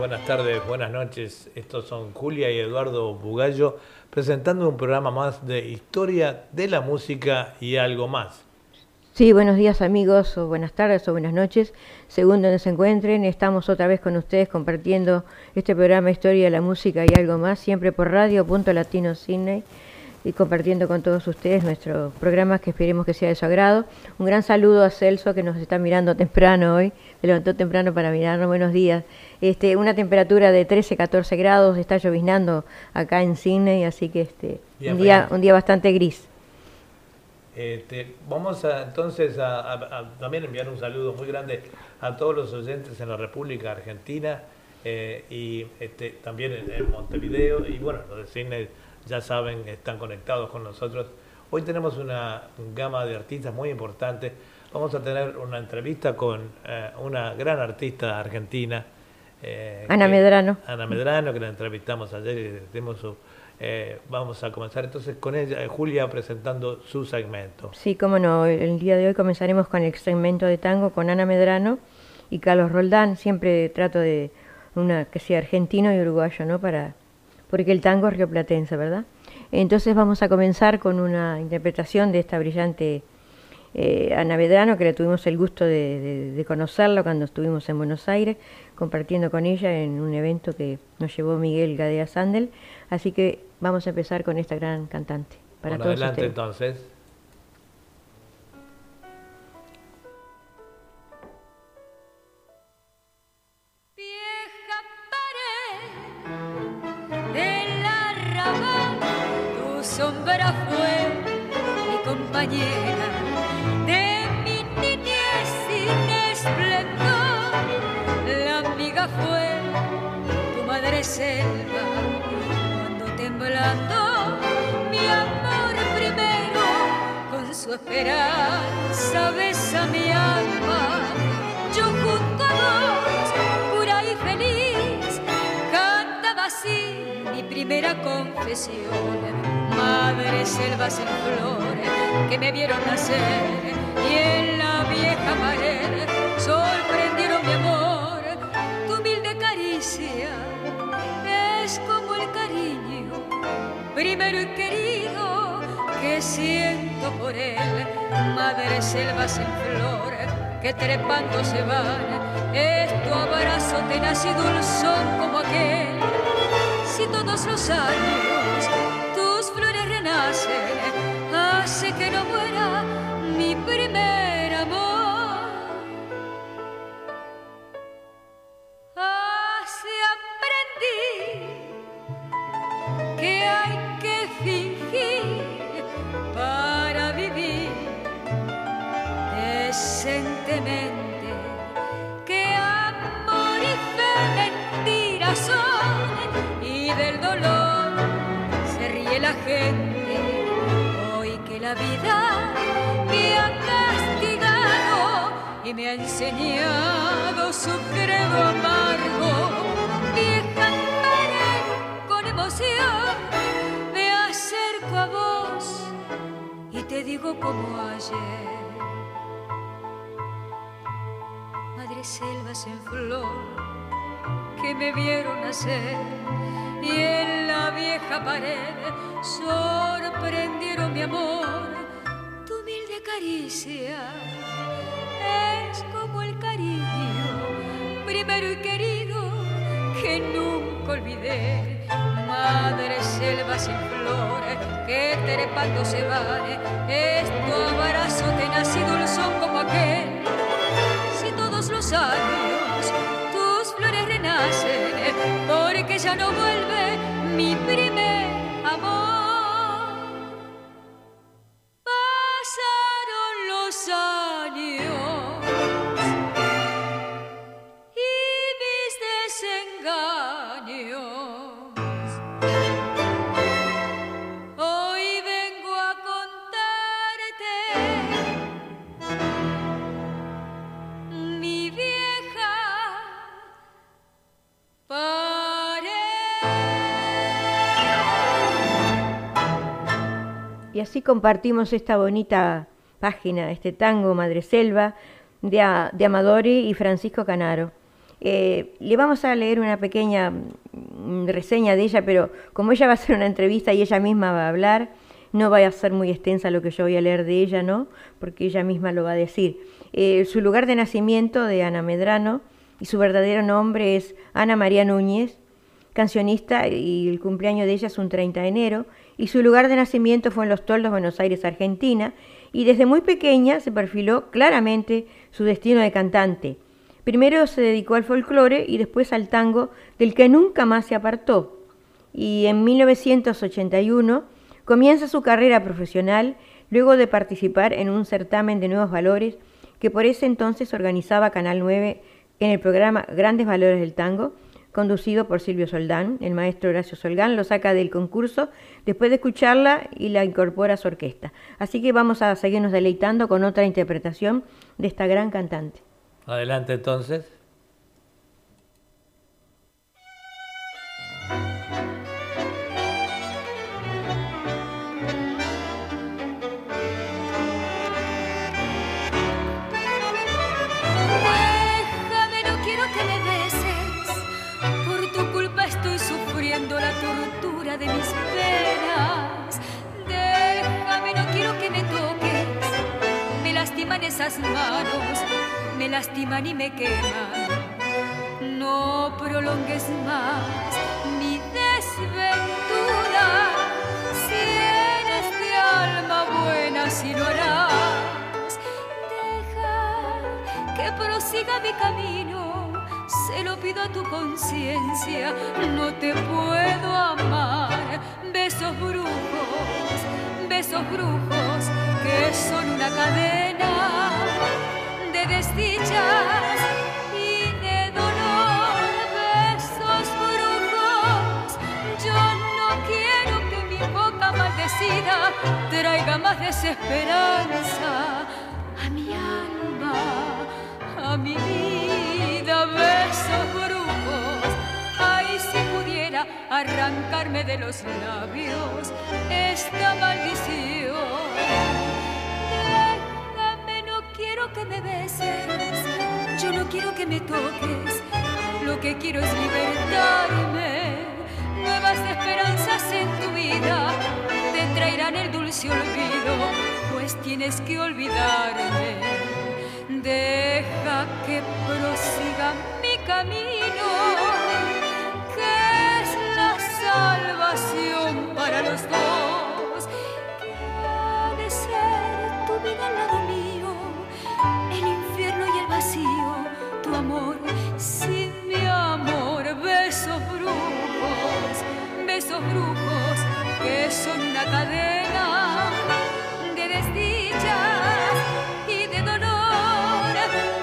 buenas tardes, buenas noches. Estos son Julia y Eduardo Bugallo presentando un programa más de historia de la música y algo más. Sí, buenos días amigos, o buenas tardes o buenas noches, según donde se encuentren. Estamos otra vez con ustedes compartiendo este programa Historia de la Música y algo más, siempre por Radio Punto Latino Sydney y compartiendo con todos ustedes nuestro programa que esperemos que sea de su agrado. Un gran saludo a Celso que nos está mirando temprano hoy, se levantó temprano para mirarnos, buenos días. Este, una temperatura de 13, 14 grados, está lloviznando acá en Sydney, así que este, un, día, un día bastante gris. Este, vamos a, entonces a, también enviar un saludo muy grande a todos los oyentes en la República Argentina eh, y este, también en, Montevideo y bueno, los de Sydney ya saben, están conectados con nosotros. Hoy tenemos una gama de artistas muy importante. Vamos a tener una entrevista con eh, una gran artista argentina. Eh, Ana Medrano. Ana Medrano, que la entrevistamos ayer y tenemos su, eh, vamos a comenzar entonces con ella, Julia presentando su segmento. Sí, cómo no, el día de hoy comenzaremos con el segmento de tango con Ana Medrano y Carlos Roldán. Siempre trato de una que sea argentino y uruguayo, ¿no? Para porque el tango es rioplatense, ¿verdad? Entonces vamos a comenzar con una interpretación de esta brillante eh, Ana que le tuvimos el gusto de, de, conocerla cuando estuvimos en Buenos Aires, compartiendo con ella en un evento que nos llevó Miguel Gadea Sandel. Así que vamos a empezar con esta gran cantante. Para todos adelante entonces. De mi niñez sin esplendor. La amiga fue tu madre selva cuando temblando mi amor primero con su esperanza besa mi alma. Primera confesión madre selvas en flores que me vieron nacer y en la vieja pared sorprendieron mi amor. Tu humilde caricia es como el cariño primero y querido que siento por él. Madre selvas en flores que trepando se van, es tu abrazo tenaz y dulzón como aquel. Si todos los años hace que no muera compartimos esta bonita página, este tango Madre Selva de, de Amadori y Francisco Canaro. Eh, le vamos a leer una pequeña mm, reseña de ella, pero como ella va a hacer una entrevista y ella misma va a hablar, no va a ser muy extensa lo que yo voy a leer de ella, ¿no? Porque ella misma lo va a decir. Eh, su lugar de nacimiento de Ana Medrano y su verdadero nombre es Ana María Núñez, cancionista, y el cumpleaños de ella es un 30 de enero, y su lugar de nacimiento fue en Los Toldos, Buenos Aires, Argentina, y desde muy pequeña se perfiló claramente su destino de cantante. Primero se dedicó al folclore y después al tango, del que nunca más se apartó. Y en 1981 comienza su carrera profesional luego de participar en un certamen de nuevos valores que por ese entonces organizaba Canal 9 en el programa Grandes Valores del Tango, conducido por Silvio Soldán. El maestro Horacio Solgán lo saca del concurso después de escucharla y la incorpora a su orquesta. Así que vamos a seguirnos deleitando con otra interpretación de esta gran cantante. Adelante entonces. Manos, me lastiman y me queman. No prolongues más mi desventura. Si eres de alma buena, si lo harás. Deja que prosiga mi camino. Se lo pido a tu conciencia. No te puedo amar. Besos brujos, besos brujos que son una cadena de desdichas y de dolor. Besos brujos. Yo no quiero que mi boca maldecida traiga más desesperanza a mi alma, a mi vida. Besos brujos. Ay, si pudiera arrancarme de los labios esta maldición. Que me beses, yo no quiero que me toques, lo que quiero es libertarme. Nuevas esperanzas en tu vida te traerán el dulce olvido, pues tienes que olvidarme. Deja que prosiga mi camino, que es la salvación para los dos. Que ha de ser tu vida al lado sin mi amor. Besos brujos, besos brujos que son una cadena de desdichas y de dolor.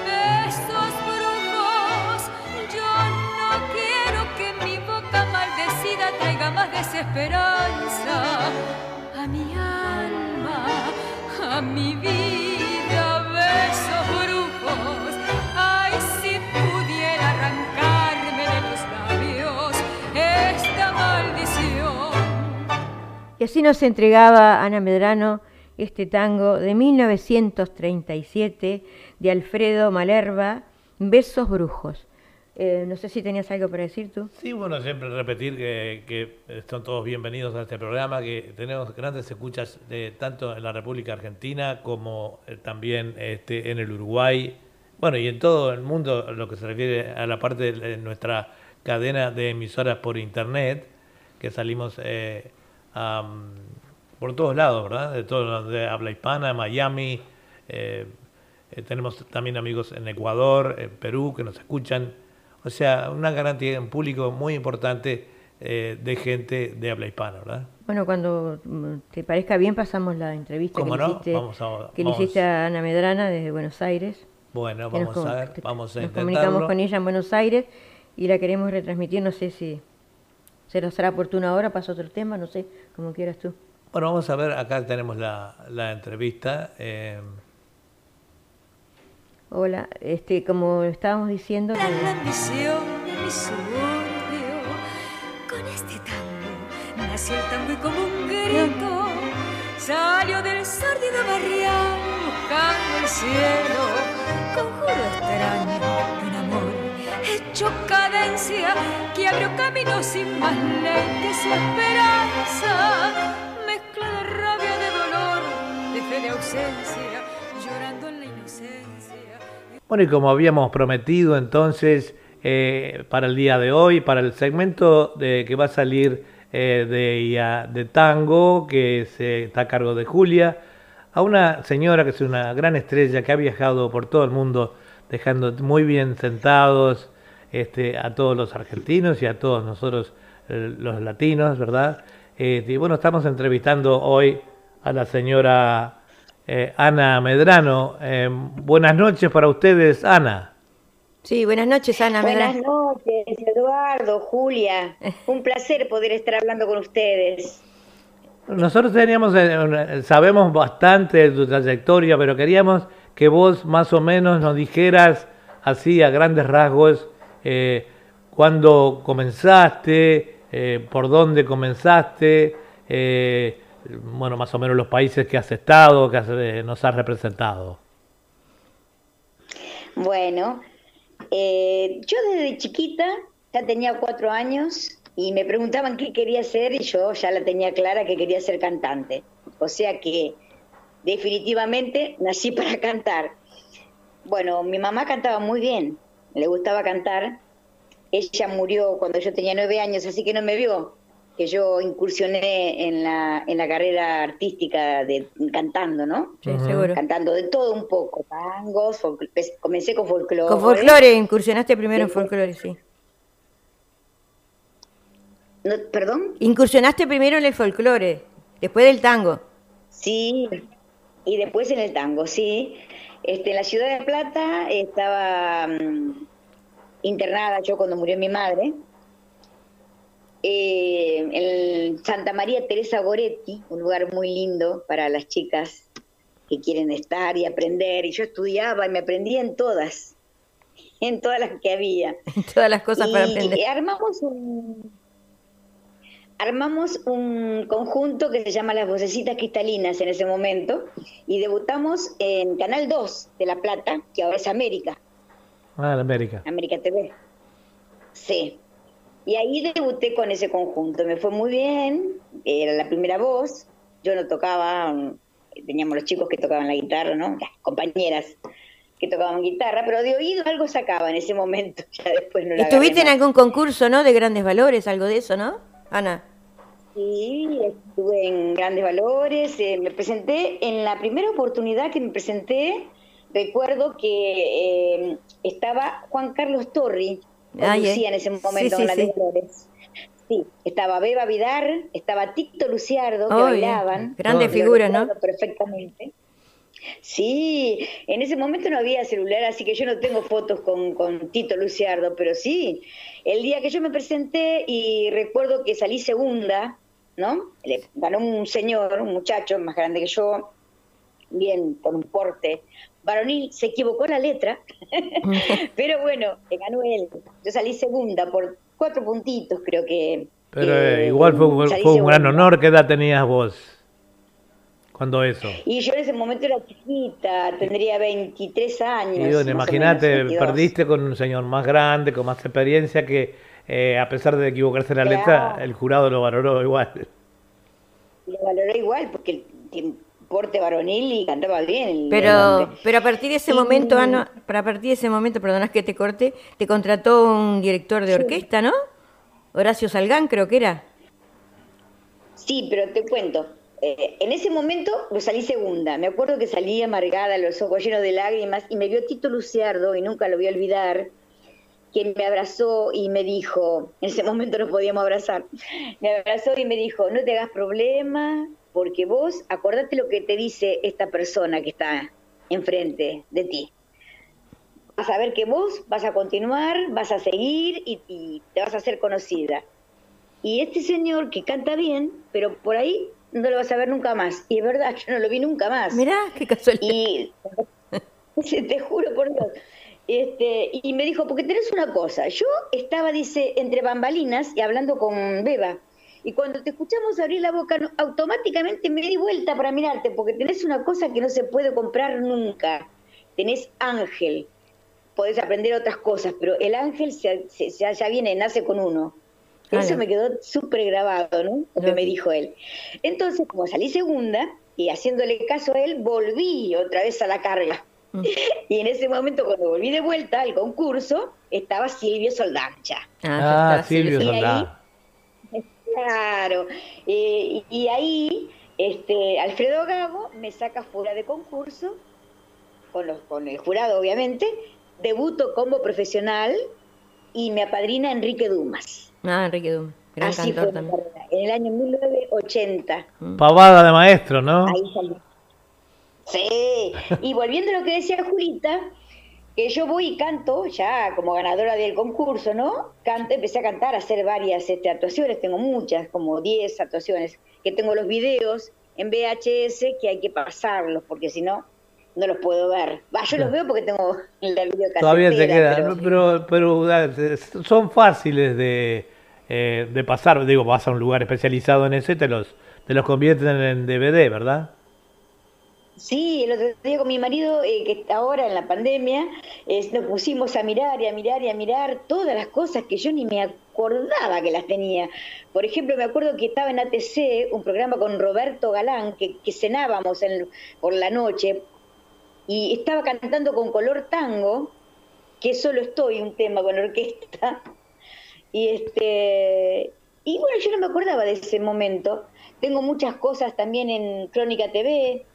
Besos brujos, yo no quiero que mi boca maldecida traiga más desesperanza a mi alma, a mi vida. Y así nos entregaba Ana Medrano este tango de 1937 de Alfredo Malerva, Besos Brujos. Eh, no sé si tenías algo para decir tú. Sí, bueno, siempre repetir que, que están todos bienvenidos a este programa, que tenemos grandes escuchas de, tanto en la República Argentina como eh, también este, en el Uruguay, bueno, y en todo el mundo, lo que se refiere a la parte de nuestra cadena de emisoras por Internet, que salimos eh, por todos lados, ¿verdad? De todo de habla hispana, Miami, eh, eh, tenemos también amigos en Ecuador, en Perú, que nos escuchan. O sea, una garantía, un público muy importante eh, de gente de habla hispana, ¿verdad? Bueno, cuando mm, te parezca bien pasamos la entrevista que, ¿Cómo le, no? hiciste, Vamos a- que le vamos. hiciste a Ana Medrana desde Buenos Aires. Bueno, nos vamos a ver, que- vamos a Nos comunicamos con ella en Buenos Aires y la queremos retransmitir. No sé si será, será oportuno ahora, pasa otro tema, no sé, como quieras tú. Bueno, vamos a ver, acá tenemos la, la entrevista. eh, Hola, este, como estábamos diciendo, La que- ambición de mi suburbio. Con este tango nació el tango y como un grito salió del sórdido barrial buscando el cielo. Conjuro extraño hecho cadencia que abrió camino sin más ley que su esperanza. Mezcla de rabia, de dolor, de fe, de ausencia, llorando en la inocencia. Bueno, y como habíamos prometido entonces eh, para el día de hoy, para el segmento de, que va a salir eh, de, de tango, que se, está a cargo de Julia, a una señora que es una gran estrella que ha viajado por todo el mundo dejando muy bien sentados este, a todos los argentinos y a todos nosotros eh, los latinos, ¿verdad? Este, y bueno, estamos entrevistando hoy a la señora eh, Ana Medrano. Eh, buenas noches para ustedes, Ana. Sí, buenas noches, Ana Medrano. Buenas noches, Eduardo, Julia. Un placer poder estar hablando con ustedes. Nosotros teníamos, sabemos bastante de tu trayectoria, pero queríamos que vos más o menos nos dijeras así a grandes rasgos eh, cuándo comenzaste, eh, por dónde comenzaste, eh, bueno, más o menos los países que has estado, que nos has representado. Bueno, yo desde chiquita ya tenía cuatro años y me preguntaban qué quería ser y yo ya la tenía clara que quería ser cantante. O sea que definitivamente nací para cantar. Bueno, mi mamá cantaba muy bien, le gustaba cantar. Ella murió cuando yo tenía nueve años, así que no me vio que yo incursioné en la, en la carrera artística de cantando, ¿no? Sí, seguro. Cantando de todo un poco, tangos, comencé con folclore. Con folclore, incursionaste primero en folclore, sí. ¿Perdón? Incursionaste primero en el folclore, después del tango. Sí, y después en el tango, sí. Este, en la ciudad de Plata estaba mm, internada yo cuando murió mi madre. Eh, en Santa María Teresa Goretti, un lugar muy lindo para las chicas que quieren estar y aprender. Y yo estudiaba y me aprendía en todas, en todas las que había. En todas las cosas para aprender. Y armamos un, armamos un conjunto que se llama Las Vocecitas Cristalinas en ese momento y debutamos en Canal 2 de La Plata, que ahora es América. Ah, la América. América TV. Sí. Y ahí debuté con ese conjunto. Me fue muy bien, era la primera voz. Yo no tocaba, teníamos los chicos que tocaban la guitarra, ¿no? Las compañeras que tocaban guitarra, pero de oído algo sacaba en ese momento. Ya después no ¿Estuviste en algún concurso, no? De grandes valores, algo de eso, ¿no? Ana. Sí, estuve en Grandes Valores, eh, me presenté, en la primera oportunidad que me presenté, recuerdo que eh, estaba Juan Carlos Torri, Lucía en ese momento en Grandes Valores. Sí, estaba Beba Vidar, estaba Tito Luciardo, que bailaban. Grandes figuras, ¿no? Perfectamente. Sí, en ese momento no había celular, así que yo no tengo fotos con, con, Tito Luciardo, pero sí, el día que yo me presenté y recuerdo que salí segunda, ¿no? Le ganó un señor, un muchacho más grande que yo, bien, con un porte varonil, se equivocó la letra, pero bueno, ganó él. Yo salí segunda por cuatro puntitos, creo que. Pero eh, igual fue, fue un gran honor. ¿Qué edad tenías vos? ¿Cuándo eso? Y yo en ese momento era chiquita, tendría 23 años. Imagínate, perdiste con un señor más grande, con más experiencia, que eh, a pesar de equivocarse en la letra, el jurado lo valoró igual. Lo valoró igual, porque el porte varonil y cantaba bien. pero, pero a partir de ese momento, Ana, para partir de ese momento, perdonás que te corte, te contrató un director de orquesta, ¿no? Horacio Salgán, creo que era. Sí, pero te cuento eh, en ese momento pues, salí segunda. Me acuerdo que salí amargada, los ojos llenos de lágrimas, y me vio Tito Luciardo, y nunca lo voy a olvidar, quien me abrazó y me dijo, en ese momento no podíamos abrazar, me abrazó y me dijo, no te hagas problema, porque vos, acordate lo que te dice esta persona que está enfrente de ti. Vas a ver que vos vas a continuar, vas a seguir y, y te vas a hacer conocida. Y este señor que canta bien, pero por ahí no lo vas a ver nunca más. Y es verdad, yo no lo vi nunca más. Mirá, qué casualidad. Y te juro por Dios. Este, y me dijo, porque tenés una cosa, yo estaba, dice, entre bambalinas y hablando con Beba. Y cuando te escuchamos abrir la boca, automáticamente me di vuelta para mirarte, porque tenés una cosa que no se puede comprar nunca. Tenés ángel. podés aprender otras cosas, pero el ángel se, se- ya, ya viene, nace con uno. Claro. Eso me quedó súper grabado, ¿no? Lo que me dijo él. Entonces, como salí segunda y haciéndole caso a él, volví otra vez a la carga. Mm. Y en ese momento, cuando volví de vuelta al concurso, estaba Silvio Soldancha. Ah, ya está, Silvio. Soldán. Claro. Eh, y, y ahí, este, Alfredo Gago me saca fuera de concurso, con, los, con el jurado, obviamente, debuto como profesional y me apadrina Enrique Dumas. Ah, Enrique Dum, gran Así cantor fue también. en el año 1980. Pavada de maestro, ¿no? Ahí salí. Sí, y volviendo a lo que decía Julita, que yo voy y canto, ya como ganadora del concurso, ¿no? Canto, empecé a cantar, a hacer varias este, actuaciones, tengo muchas, como 10 actuaciones, que tengo los videos en VHS que hay que pasarlos, porque si no, no los puedo ver. Va, yo los veo porque tengo la videocasetera. Todavía te queda, pero- pero, pero, son fáciles de, eh, de pasar. Digo, vas a un lugar especializado en eso y te los, te los convierten en DVD, ¿verdad? Sí, el otro día con mi marido, eh, que ahora en la pandemia, nos pusimos a mirar y a mirar y a mirar todas las cosas que yo ni me acordaba que las tenía. Por ejemplo, me acuerdo que estaba en ATC, un programa con Roberto Galán, que, que cenábamos en- por la noche, y estaba cantando con color tango, que solo estoy, un tema con orquesta. Y este y bueno, yo no me acordaba de ese momento. Tengo muchas cosas también en Crónica TV.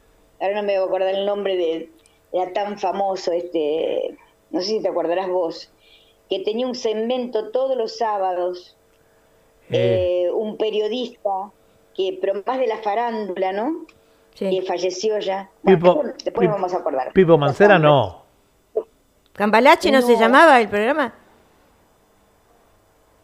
Ahora no me voy a acordar el nombre de era tan famoso este, no sé si te acordarás vos, que tenía un segmento todos los sábados, Eh, eh, un periodista que pero más de la farándula, ¿no? Que falleció ya. Pipo- Bueno, después Pipo- vamos a acordar. Pipo Mancera no. ¿Cambalache no, se llamaba el programa?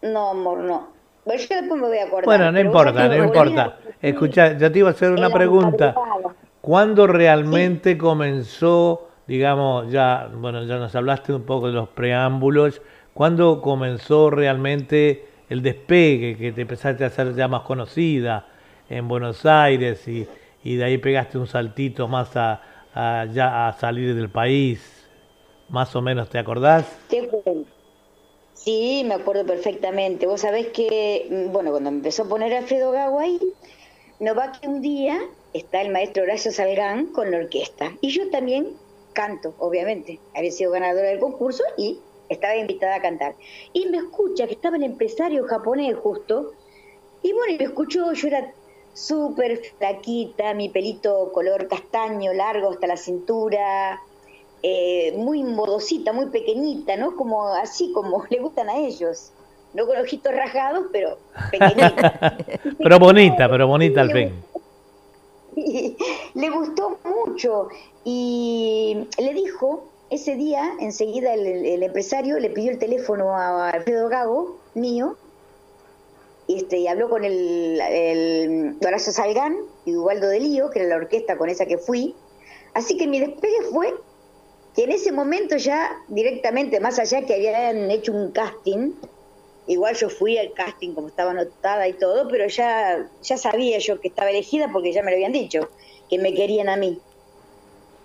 No, amor, no. Bueno, yo después me voy a acordar. Bueno, no importa, no importa. Escucha, ya te iba a hacer una pregunta. madrugada. ¿Cuándo realmente comenzó, digamos, ya, bueno, ya nos hablaste un poco de los preámbulos, ¿cuándo comenzó realmente el despegue, que te empezaste a hacer ya más conocida en Buenos Aires y, y de ahí pegaste un saltito más a, a ya a salir del país? Más o menos, ¿te acordás? Te cuento. Sí, me acuerdo perfectamente. Vos sabés que, mm, bueno, cuando empezó a poner Alfredo Gago ahí, no va que un día está el maestro Horacio Salgán con la orquesta. Y yo también canto, obviamente. Había sido ganadora del concurso y estaba invitada a cantar. Y me escucha que estaba el empresario japonés justo. Y bueno, y me escuchó, yo era súper flaquita, mi pelito color castaño, largo hasta la cintura, eh, muy modosita, muy pequeñita, ¿no? Como así como le gustan a ellos. No con ojitos rasgados, pero pequeñita. Pero bonita, pero bonita al fin. Le gustó mucho y le dijo ese día, enseguida el, el empresario le pidió el teléfono a Alfredo Gago, mío, y, este, y habló con el, el Horacio Salgán y Ubaldo de Lío, que era la orquesta con esa que fui. Así que mi despegue fue que en ese momento ya directamente, más allá que habían hecho un casting, igual yo fui al casting como estaba anotada y todo, pero ya, ya sabía yo que estaba elegida porque ya me lo habían dicho, que me querían a mí.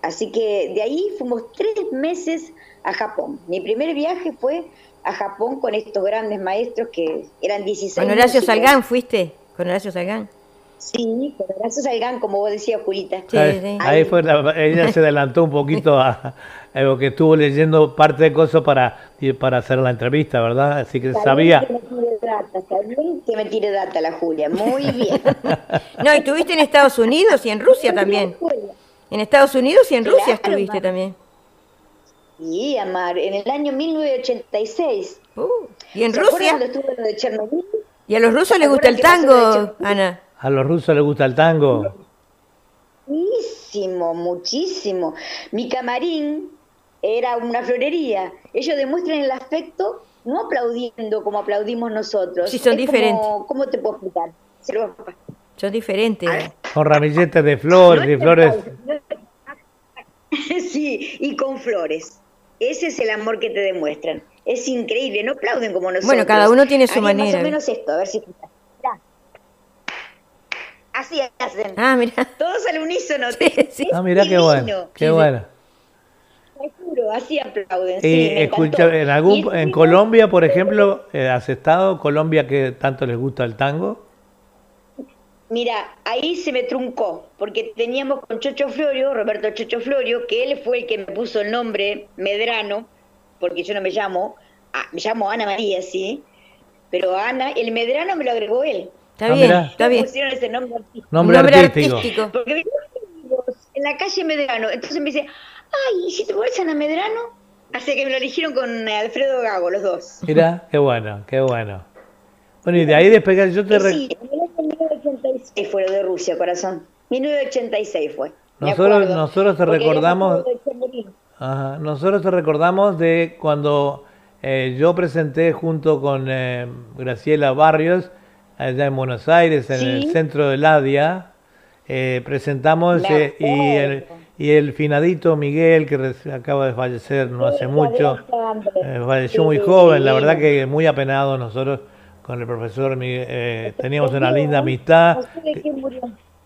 Así que de ahí fuimos tres meses a Japón. Mi primer viaje fue a Japón con estos grandes maestros que eran 16 Con Horacio. Salgán fuiste, con Horacio Salgán. Sí, con Horacio Salgán, como vos decías, Julita. Sí, ahí, sí. ahí fue, la- ella se adelantó un poquito a, a lo que estuvo leyendo parte de cosas para, para hacer la entrevista, ¿verdad? Así que Está sabía. bien que me tire data, está bien que me tire data la Julia, muy bien. No, y estuviste en Estados Unidos y en Rusia también. En Estados Unidos y en Rusia Claro, estuviste también. Sí, Amar, en el año 1986. Uh, ¿Y en ¿Se acuerdan Rusia? cuando estuvo lo de Chernobyl? ¿Y a los rusos ¿Se les gusta el tango? Ana? A los rusos les gusta el tango. Muchísimo, muchísimo. Mi camarín era una florería. Ellos demuestran el afecto no aplaudiendo como aplaudimos nosotros. Sí, son Es como- diferentes. ¿Cómo te puedo explicar? Se lo- Son diferentes. Con ramilletes de flores y flores. Sí, y con flores. Ese es el amor que te demuestran. Es increíble, no aplauden como nosotros. Bueno, cada uno tiene su manera. Más o menos esto, a ver si. Mirá. Así hacen. Ah, mira. Todos al unísono. Sí, sí. Ah, mirá qué bueno, qué bueno. Juro. Así aplauden. Y escucha, en algún, Y en Colombia, por ejemplo, eh, ¿has estado? Colombia que tanto les gusta el tango. Mira, ahí se me truncó, porque teníamos con Chocho Florio, Roberto Chocho Florio, que él fue el que me puso el nombre Medrano, porque yo no me llamo, ah, me llamo Ana María, sí, pero Ana, el Medrano me lo agregó él. Está Ah, bien, mirá. está bien. Pusieron ese nombre artístico. Nombre, Nombre artístico. artístico. Porque en la calle Medrano, entonces me dice, ay, ¿y si te pones Ana Medrano? Así que me lo eligieron con Alfredo Gago, los dos. Mira, qué bueno, qué bueno. Bueno, y de ahí despegar, yo te... Sí, en el año 1986 fue lo de Rusia, corazón. 1986 fue. Nosotros- nosotros te Porque recordamos-. Ajá, Nosotros te recordamos de cuando eh, yo presenté junto con eh, Graciela Barrios, allá en Buenos Aires, en el centro del ADIA, eh, presentamos eh, y, el, acuerdo. y el finadito Miguel, que acaba de fallecer no hace mucho, eh, falleció muy Sí, joven, la verdad que muy apenado nosotros con el profesor Miguel, eh, teníamos una linda amistad.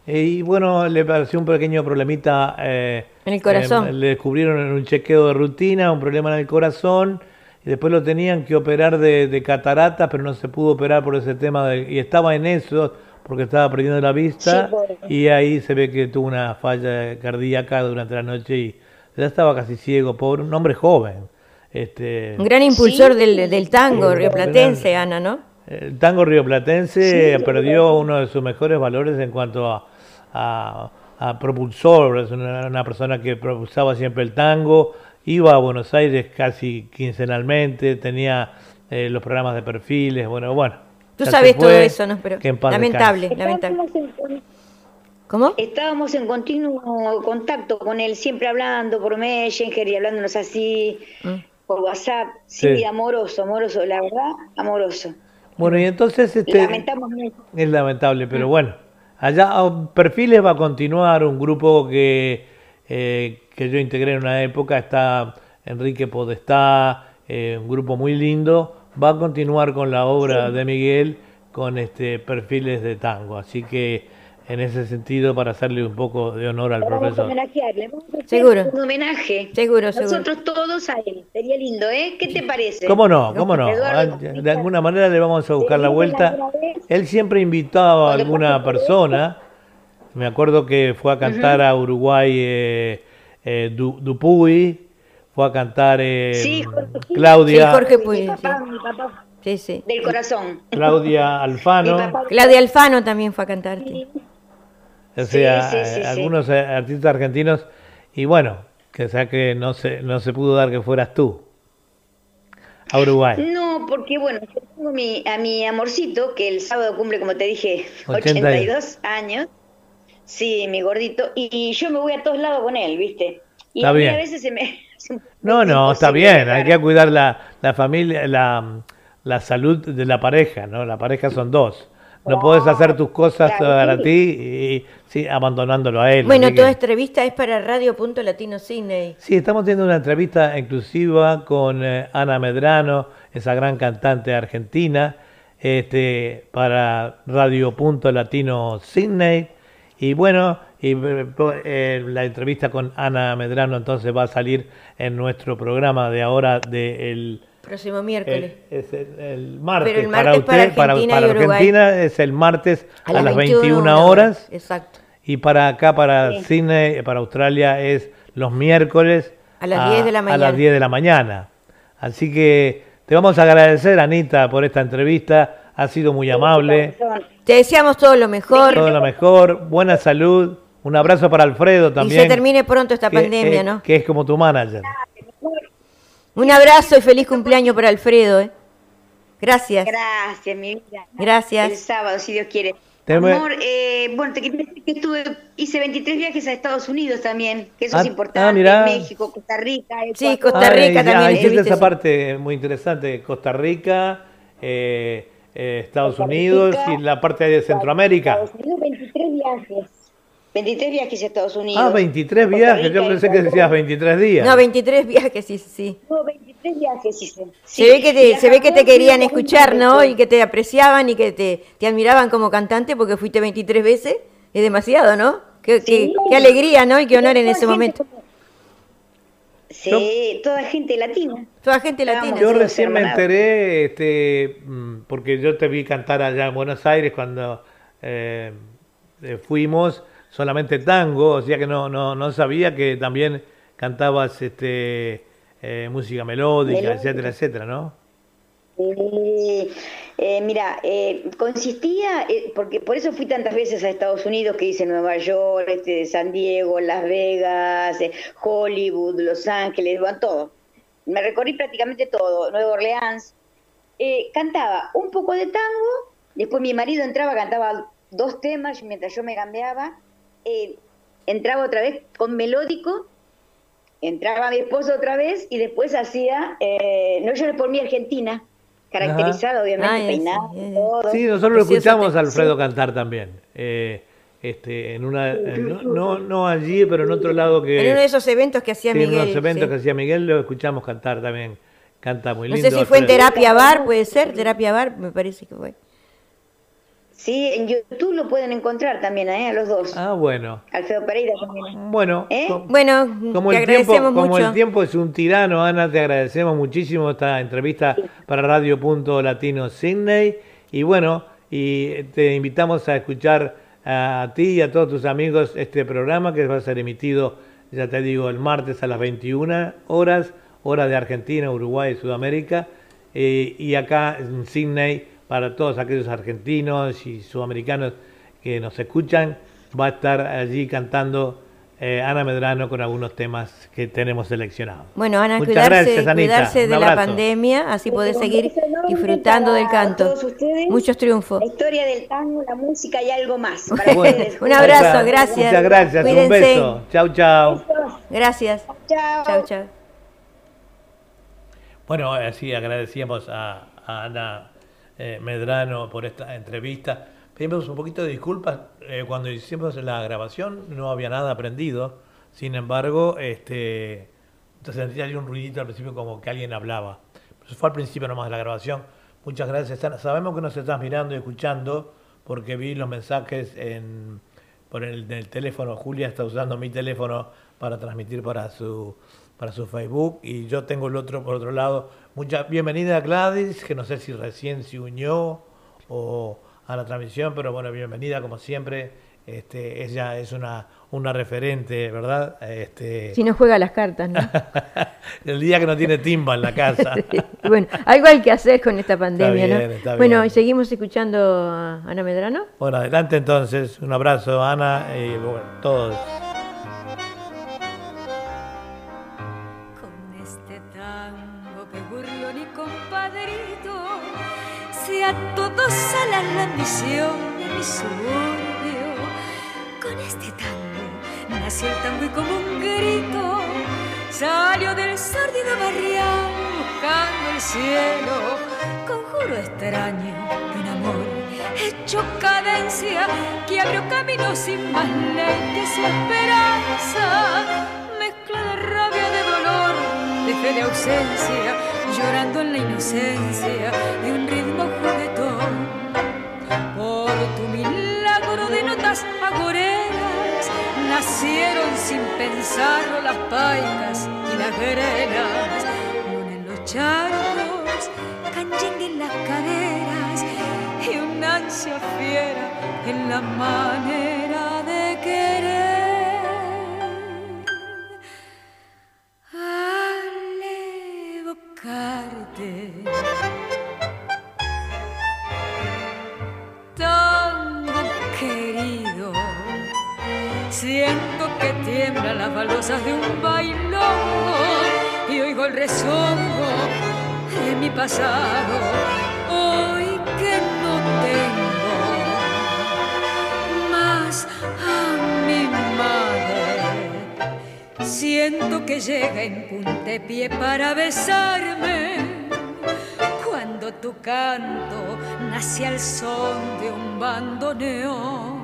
Y bueno, le pareció un pequeño problemita. eh, En el corazón. eh, le descubrieron en un chequeo de rutina un problema en el corazón. Y después lo tenían que operar de, de catarata, pero no se pudo operar por ese tema. de- y estaba en eso porque estaba perdiendo la vista. Sí, y ahí se ve que tuvo una falla cardíaca durante la noche y ya estaba casi ciego, pobre. Un hombre joven. Este, Un gran impulsor Sí. del, del tango Sí, rioplatense, Ana, ¿no? el tango rioplatense Sí, perdió uno de sus mejores valores en cuanto a, a- a propulsor, es una, una persona que propulsaba siempre el tango, iba a Buenos Aires casi quincenalmente, tenía eh, los programas de perfiles, bueno, bueno. Tú sabes todo eso, ¿no? Pero lamentable, lamentable. ¿Cómo? estábamos en continuo contacto con él, siempre hablando por Messenger y hablándonos así Mm. por WhatsApp. Sí, Sí. amoroso, amoroso, la verdad, amoroso. Bueno, y entonces este, Lamentamos mucho. Es lamentable, pero bueno. Allá a Perfiles va a continuar un grupo que, eh, que yo integré en una época, está Enrique Podestá, eh, un grupo muy lindo, va a continuar con la obra de Miguel con este Perfiles de tango. Así que en ese sentido, para hacerle un poco de honor al Vamos a profesor. homenajearle, vamos a hacer Seguro. un homenaje. Seguro, seguro. Nosotros todos a él. Sería lindo, ¿eh? ¿Qué te parece? ¿Cómo no? ¿Cómo no? Eduardo, Ah, De alguna manera le vamos a buscar la vuelta. Él siempre invitaba a alguna persona. Me acuerdo que fue a cantar a Uruguay eh, eh, Du- Dupuy, fue a cantar eh, Sí, Jorge, sí. Claudia, Sí, Jorge Mi Puy, papá, sí. mi papá Sí, sí. del corazón. Claudia Alfano, papá- Claudia Alfano también fue a cantarte. o sea, Sí, sí, sí, eh, sí. algunos eh, artistas argentinos. Y bueno, que sea que no se, no se pudo dar que fueras tú a Uruguay. No, porque bueno, yo tengo mi, a mi amorcito, que el sábado cumple, como te dije, 80 82 años. Sí, mi gordito. Y yo me voy a todos lados con él, ¿viste? Y Está a mí bien. a veces se me... No, no, está bien, hay que cuidar la, la familia, la, la salud de la pareja, ¿no? La pareja son dos. No puedes hacer tus cosas claro, para sí. ti y, sí, abandonándolo a él. Bueno, toda que- esta entrevista es para Radio Punto Latino Sydney. Sí, estamos teniendo una entrevista exclusiva con eh, Ana Medrano, esa gran cantante argentina, este, para Radio Punto Latino Sydney. Y bueno, y, eh, la entrevista con Ana Medrano entonces va a salir en nuestro programa de ahora de el, Próximo miércoles. el- es el, el martes, Pero el para martes para usted, para, Argentina para y Uruguay. Argentina es el martes a, las 21 horas. Exacto. Y para acá, para Sí. cine, para Australia, es los miércoles A las 10 de la A mañana. las 10 de la mañana. Así que te vamos a agradecer, Anita, por esta entrevista. Ha sido muy amable. Te deseamos todo lo mejor Todo lo mejor. Buena salud. Un abrazo para Alfredo y también. se termine pronto esta que pandemia, es- ¿no? Que es como tu manager. Un abrazo y feliz cumpleaños para Alfredo. ¿eh? Gracias. Gracias, mi vida. Gracias. El sábado, si Dios quiere. Amor, eh, bueno, te quería decir que estuve, hice 23 viajes a Estados Unidos también, que eso Ah, es importante. ah, mirá. México, Costa Rica. Sí, Ecuador. Costa Rica Ah, ya, también hiciste esa sí. parte muy interesante. Costa Rica, eh, eh, Estados Costa Unidos Rica, y la parte de Centroamérica. Estados Unidos, 23 viajes. 23 viajes a Estados Unidos. Ah, 23 Costa viajes. Rica, Yo pensé que decías 23 días. No, 23 viajes, sí, sí. No, 23 viajes hice. Se Sí. ve que te, se ve que te querían 40 escuchar, ¿no? Y que te apreciaban y que te, te admiraban como cantante porque fuiste 23 veces. Es demasiado, ¿no? Qué, Sí. qué- qué alegría, ¿no? Y qué honor en ese momento. como- Sí, toda gente latina. Toda gente latina. Yo sí. recién me enteré, este, mm, porque yo te vi cantar allá en Buenos Aires cuando eh, eh, fuimos solamente tango, o sea que no, no, no sabía que también cantabas este, eh, música melódica, Melódica. etcétera, etcétera, ¿no? Eh, mira, eh, consistía, eh, porque por eso fui tantas veces a Estados Unidos, que hice Nueva York, este, San Diego, Las Vegas, Hollywood, Los Ángeles, bueno, todo. Me recorrí prácticamente todo, Nueva Orleans. Cantaba un poco de tango, después mi marido entraba, cantaba dos temas mientras yo me cambiaba, entraba otra vez con melódico entraba mi esposo otra vez y después hacía No llores por mí Argentina, caracterizada obviamente, peinado, sí, ya. todo. Sí, nosotros lo escuchamos a Alfredo cantar también. eh, este, en una, no, no, no allí, pero en otro lado que... En uno de esos eventos que hacía sí, en Miguel. unos eventos sí. que hacía Miguel lo escuchamos cantar también. Canta muy No lindo. sé si fue en terapia bar, puede ser, terapia bar, me parece que fue. Sí, en YouTube lo pueden encontrar también, ¿eh? a los dos. Ah, bueno. Alfredo Pereira también. Bueno, ¿Eh? Bueno, como te el, tiempo, como el tiempo es un tirano, Ana, te agradecemos muchísimo esta entrevista para Radio Punto Latino Sydney. Y bueno, y te invitamos a escuchar a ti y a todos tus amigos este programa que va a ser emitido, ya te digo, el martes a las 21 horas, hora de Argentina, Uruguay y Sudamérica. Eh, y acá en Sydney, para todos aquellos argentinos y sudamericanos que nos escuchan, va a estar allí cantando eh, Ana Medrano con algunos temas que tenemos seleccionados. Bueno, Ana, Muchas cuidarse, gracias, Anita. cuidarse de la pandemia, así podés seguir disfrutando del canto. Muchos triunfos. La historia del tango, la música y algo más. Para Bueno, ustedes. Un abrazo, muchas- gracias. Muchas gracias, un beso. Chau, chau. Gracias. Chao. Chao, chao. Bueno, así agradecíamos a, a Ana eh, Medrano por esta entrevista. Pedimos un poquito de disculpas. eh, cuando hicimos la grabación no había nada aprendido. Sin embargo, este, sentía ahí un ruidito al principio como que alguien hablaba. Eso fue al principio nomás de la grabación. Muchas gracias. Sabemos que nos estás mirando y escuchando porque vi los mensajes en, por el, del teléfono. Julia está usando mi teléfono para transmitir para su, para su Facebook y yo tengo el otro por otro lado. Mucha bienvenida a Gladys, que no sé si recién se unió o a la transmisión, pero bueno, bienvenida como siempre. Este, ella es una, una referente, ¿verdad? Este, Si no juega las cartas, ¿no? el día que no tiene timba en la casa. bueno, algo hay que hacer con esta pandemia, bien, ¿no? está bueno, bien. y seguimos escuchando a Ana Medrano. Bueno, adelante entonces. Un abrazo, Ana, y bueno, todos. Salan la ambición de mi suburbio. Con este tango nació el tango y como un grito salió del sórdido barrial buscando el cielo. Conjuro extraño de un amor hecho cadencia que abrió camino sin más ley que su esperanza. Mezcla de rabia, de dolor, de fe, de ausencia, llorando en la inocencia de un ritmo nacieron sin pensarlo las paicas y las. Luna en los charcos, canchengue en las caderas y un ansia fiera en la manera de querer. Al evocarte Siento que tiemblan las baldosas de un bailongo y oigo el rezongo de mi pasado. Hoy que no tengo más a mi madre. Siento que llega en puntepié para besarme cuando tu canto nace al son de un bandoneón.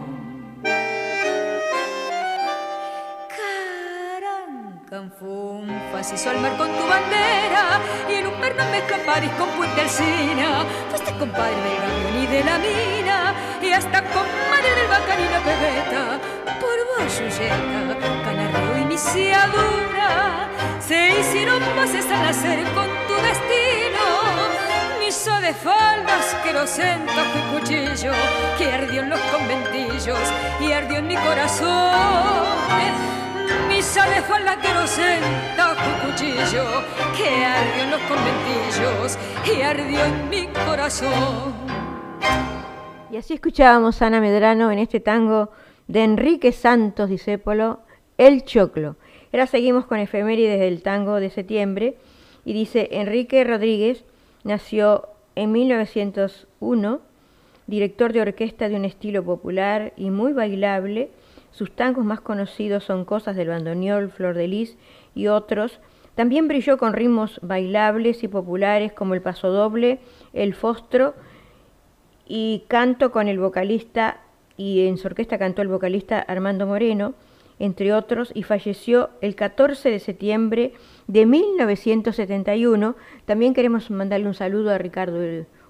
Carancanfunfas hizo al mar con tu bandera y en un perno mezcla París con Puente Alsina. Fuiste compadre del gavión y de la mina y hasta comadre del la pebeta. Por vos, Yuyeta, canarreo y misiadura, se hicieron pases al nacer con tu destino. Misa de faldas que los sentos y cuchillo que ardió en los conventillos y ardió en mi corazón. Sentos y cuchillo que ardió en los conventillos y ardió en mi corazón. Y así escuchábamos a Ana Medrano en este tango de Enrique Santos Discépolo, El Choclo. Ahora seguimos con efemérides del tango de septiembre y dice Enrique Rodríguez nació en 1901, director de orquesta de un estilo popular y muy bailable. Sus tangos más conocidos son Cosas del Bandoneol, Flor de Lis y otros. También brilló con ritmos bailables y populares como el paso doble, el fostro y canto con el vocalista y en su orquesta cantó el vocalista Armando Moreno, entre otros, y falleció el 14 de septiembre de 1971. También queremos mandarle un saludo a Ricardo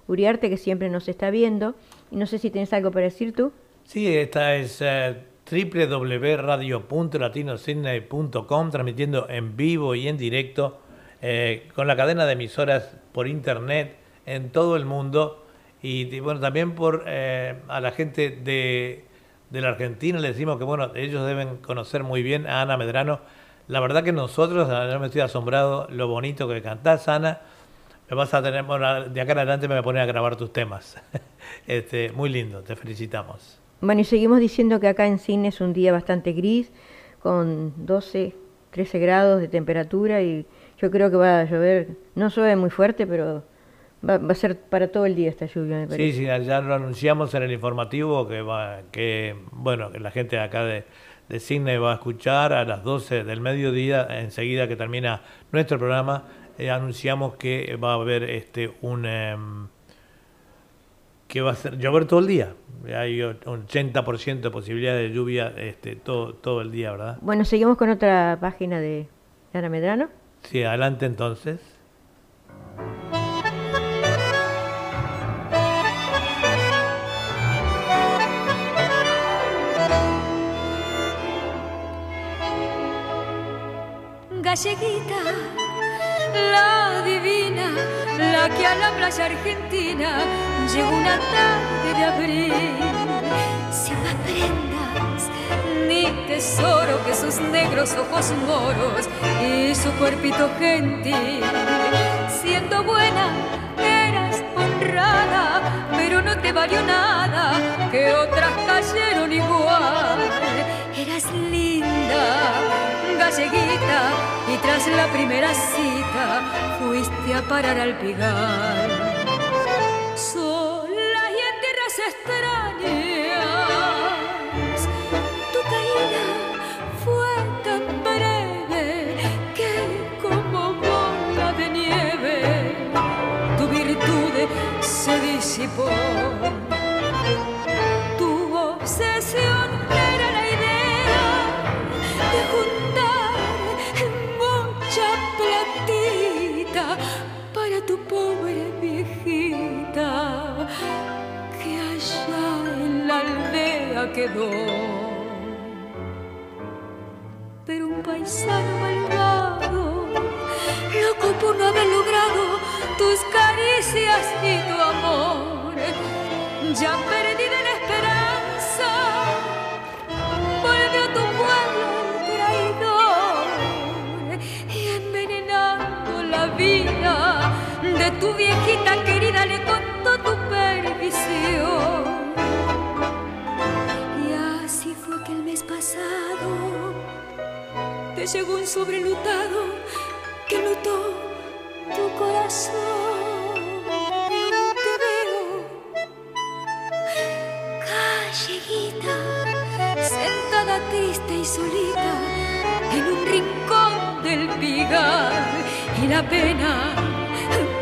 Uriarte, que siempre nos está viendo. Y no sé si tienes algo para decir tú. Sí, esta es uh, www.radio.latinosidney.com, transmitiendo en vivo y en directo eh, con la cadena de emisoras por internet en todo el mundo y, bueno, también por eh, a la gente de, de, la Argentina le decimos que bueno, ellos deben conocer muy bien a Ana Medrano. La verdad que nosotros, yo me estoy asombrado lo bonito que cantás, Ana. Me vas a tener, bueno, de acá en adelante me voy a poner a grabar tus temas. este, muy lindo, te felicitamos. Bueno, y seguimos diciendo que acá en Cine es un día bastante gris, con 12, 13 grados de temperatura y yo creo que va a llover, no llueve muy fuerte, pero Va, va, a ser para todo el día esta lluvia, me parece. Sí, sí, ya lo anunciamos en el informativo que va, que bueno, que la gente acá de, de Cine va a escuchar a las 12 del mediodía, enseguida que termina nuestro programa, eh, anunciamos que va a haber este un eh, que va a ser llover todo el día. Hay un 80% de posibilidad de lluvia este, todo, todo el día, ¿verdad? Bueno, seguimos con otra página de Ana Medrano. Sí, adelante entonces. galleguita, la divina, la que a la playa argentina llegó una tarde de abril, sin más prendas ni tesoro que sus negros ojos moros y su cuerpito gentil. Siendo buena, eras honrada, pero no te valió nada, que otras cayeron igual. Eras linda, galleguita, y tras la primera cita fuiste a parar al pigar. Extrañas, tu caída fue tan breve que como bola de nieve tu virtud se disipó. Quedó. Pero un paisano malvado, loco por no haber logrado tus caricias y tu amor, ya perdida la esperanza, volvió a tu pueblo traidor y envenenando la vida de tu viejita querida le contó que el mes pasado te llegó un sobrelutado que lutó tu corazón. Y te veo, calleguita, sentada triste y solita en un rincón del pigar. Y la pena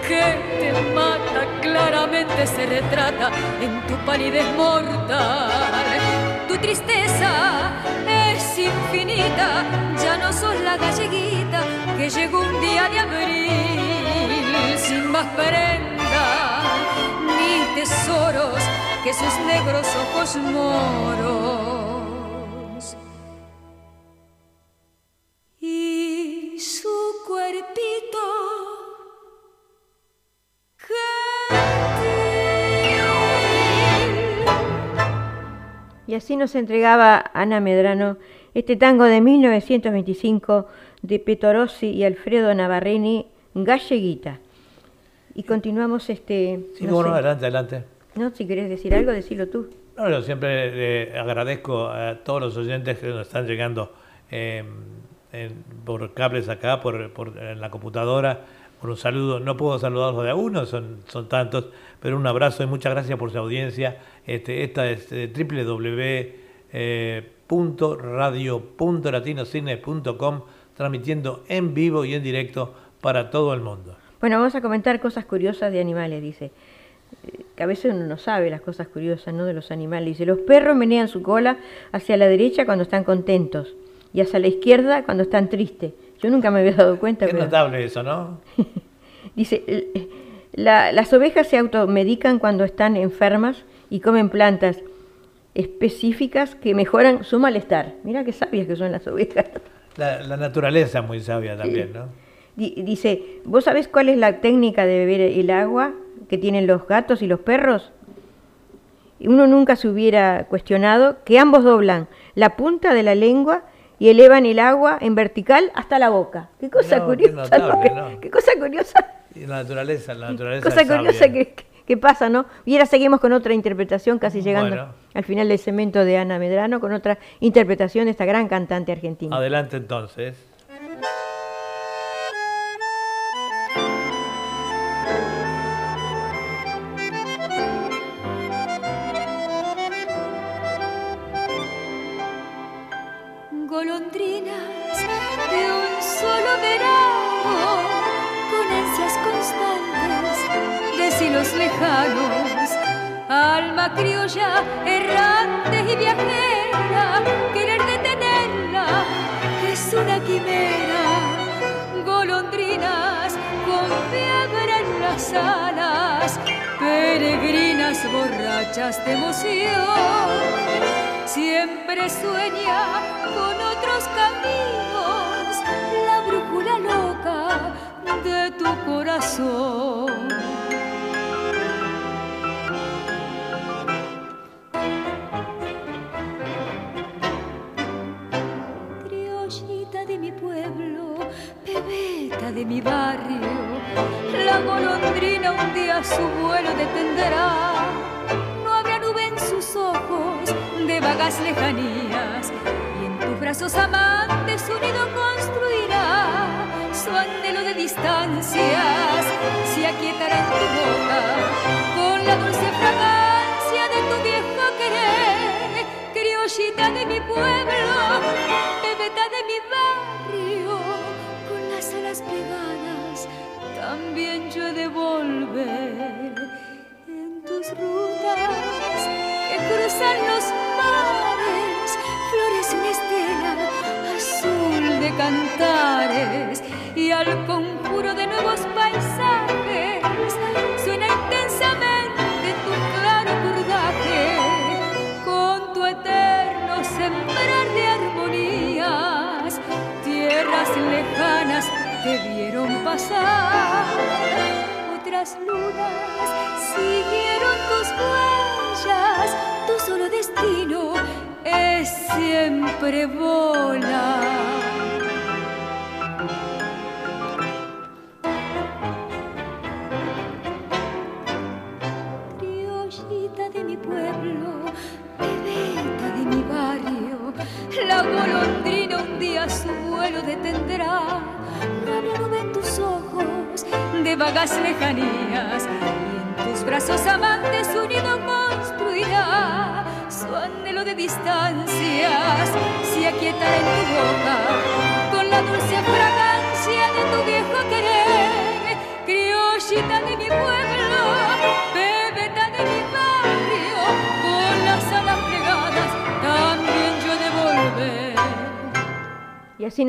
que te mata claramente se retrata en tu palidez mortal. Tu tristeza es infinita, ya no sos la galleguita que llegó un día de abril. Sin más prenda ni tesoros que sus negros ojos moros Y así nos entregaba Ana Medrano este tango de 1925 de Petorossi y Alfredo Navarrini, Galleguita. Y continuamos este... Sí, bueno, adelante, adelante. No, si querés decir algo, decilo tú. No, yo siempre le agradezco a todos los oyentes que nos están llegando em, por cables acá, por, por en la computadora. Por un saludo, no puedo saludarlos de a uno, son, son tantos, pero un abrazo y muchas gracias por su audiencia. Este, esta es eh, www.radio.latinocine.com, transmitiendo en vivo y en directo para todo el mundo. Bueno, vamos a comentar cosas curiosas de animales, dice. Que a veces uno no sabe las cosas curiosas ¿no? de los animales. Dice, los perros menean su cola hacia la derecha cuando están contentos y hacia la izquierda cuando están tristes. Yo nunca me había dado cuenta. Qué notable eso, ¿no? Dice, las ovejas se automedican cuando están enfermas y comen plantas específicas que mejoran su malestar. Mira qué sabias que son las ovejas. La, naturaleza es muy sabia también, ¿no? Dice, ¿vos sabés cuál es la técnica de beber el agua que tienen los gatos y los perros? Uno nunca se hubiera cuestionado que ambos doblan la punta de la lengua y elevan el agua en vertical hasta la boca. Qué cosa curiosa. Qué, cosa curiosa. La naturaleza, la naturaleza. Cosa curiosa que, pasa, ¿no? Y ahora seguimos con otra interpretación, casi llegando al final del cemento de Ana Medrano, con otra interpretación de esta gran cantante argentina. Adelante entonces.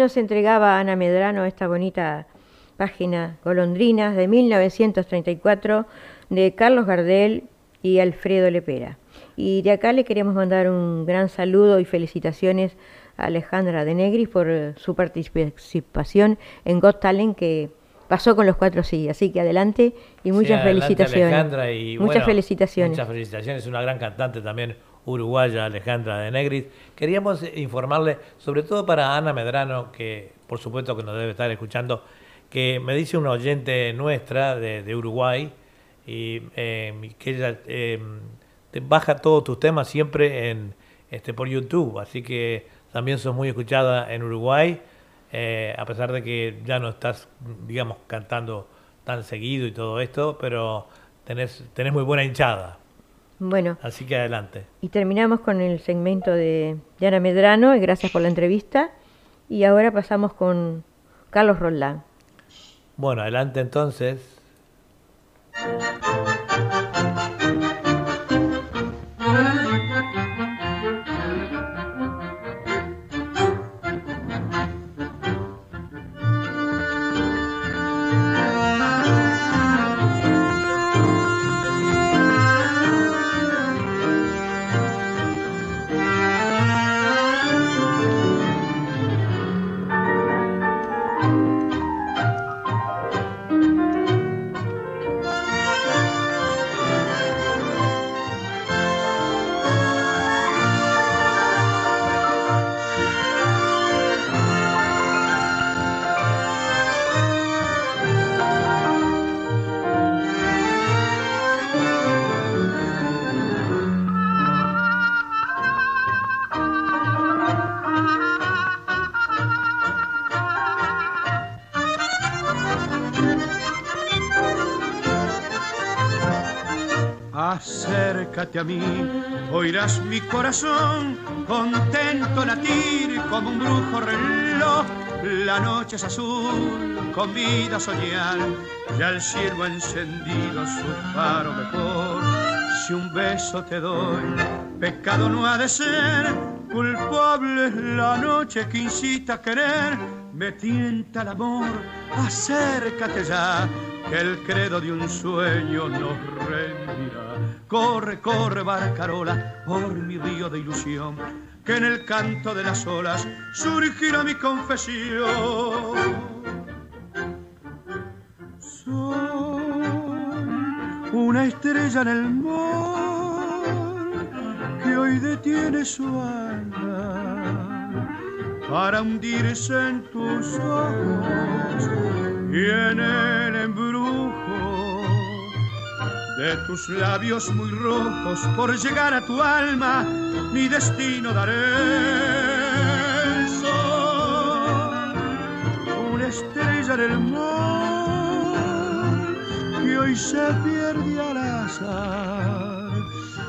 Nos entregaba Ana Medrano esta bonita página Golondrinas de 1934 de Carlos Gardel y Alfredo Lepera. Y de acá le queremos mandar un gran saludo y felicitaciones a Alejandra de Negri por su participación en Got Talent que pasó con los cuatro sí. Así que adelante y muchas felicitaciones. Alejandra y, muchas felicitaciones. Muchas felicitaciones, una gran cantante también, uruguaya Alejandra de Negris. Queríamos informarle, sobre todo para Ana Medrano, que por supuesto que nos debe estar escuchando, que me dice una oyente nuestra de, Uruguay y eh, que ella eh, te baja todos tus temas siempre en este por YouTube, así que también sos muy escuchada en Uruguay, eh, a pesar de que ya no estás, digamos, cantando tan seguido y todo esto, pero tenés, tenés muy buena hinchada. Bueno. Así que adelante. Y terminamos con el segmento de Ana Medrano, y gracias por la entrevista. Y ahora pasamos con Carlos Roldán. Bueno, adelante entonces. A mí, oirás mi corazón contento latir como un brujo reloj. La noche es azul, con vida soñar, y al cielo encendido su faro mejor. Si un beso te doy, pecado no ha de ser, culpable es la noche que incita a querer, me tienta el amor, acércate ya, que el credo de un sueño nos rendirá. Corre, corre, barcarola, por mi río de ilusión, que en el canto de las olas surgirá mi confesión. Soy una estrella en el mar que hoy detiene su alma para hundirse en tus ojos y en el embrujo de tus labios muy rojos por llegar a tu alma, mi destino daré. Sol, una estrella en el mar que hoy se pierde al azar,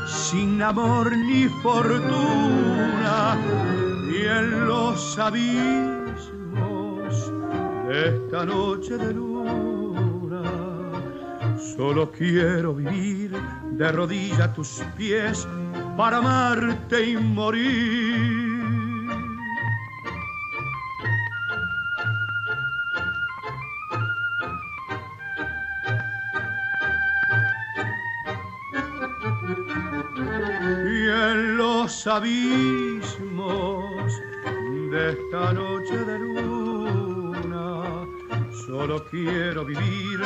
sin amor ni fortuna, y en los abismos de esta noche de luz Solo quiero vivir de rodillas a tus pies para amarte y morir. Y en los abismos de esta noche de luna, solo quiero vivir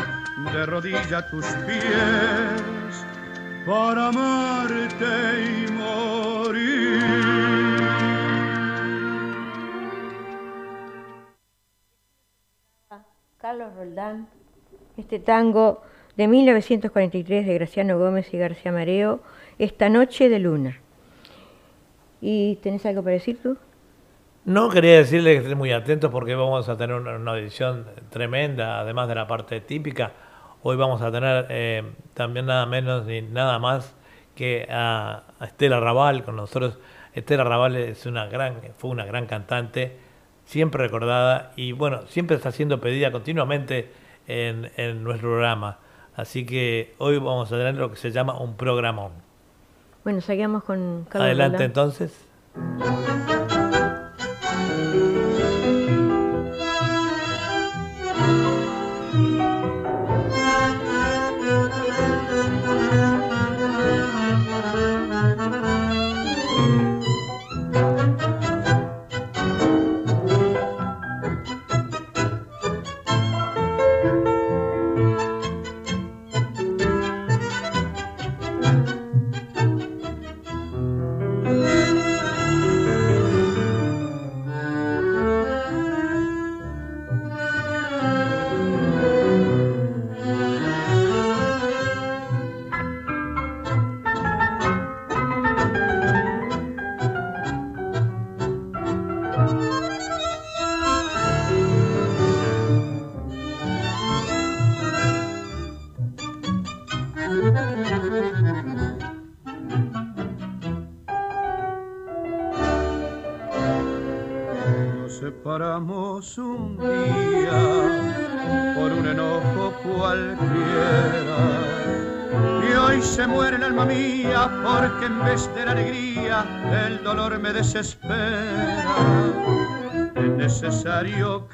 de rodilla a tus pies para amarte y morir. Carlos Roldán, este tango de 1943 de Graciano Gómez y García Mareo, Esta noche de luna. ¿Y tenés algo para decir tú? No, quería decirle que estén muy atentos porque vamos a tener una, edición tremenda, además de la parte típica. Hoy vamos a tener eh, también nada menos ni nada más que a, Estela Raval con nosotros. Estela Raval es una gran, fue una gran cantante, siempre recordada y bueno, siempre está siendo pedida continuamente en, en nuestro programa. Así que hoy vamos a tener lo que se llama un programón. Bueno, seguimos con Adelante entonces.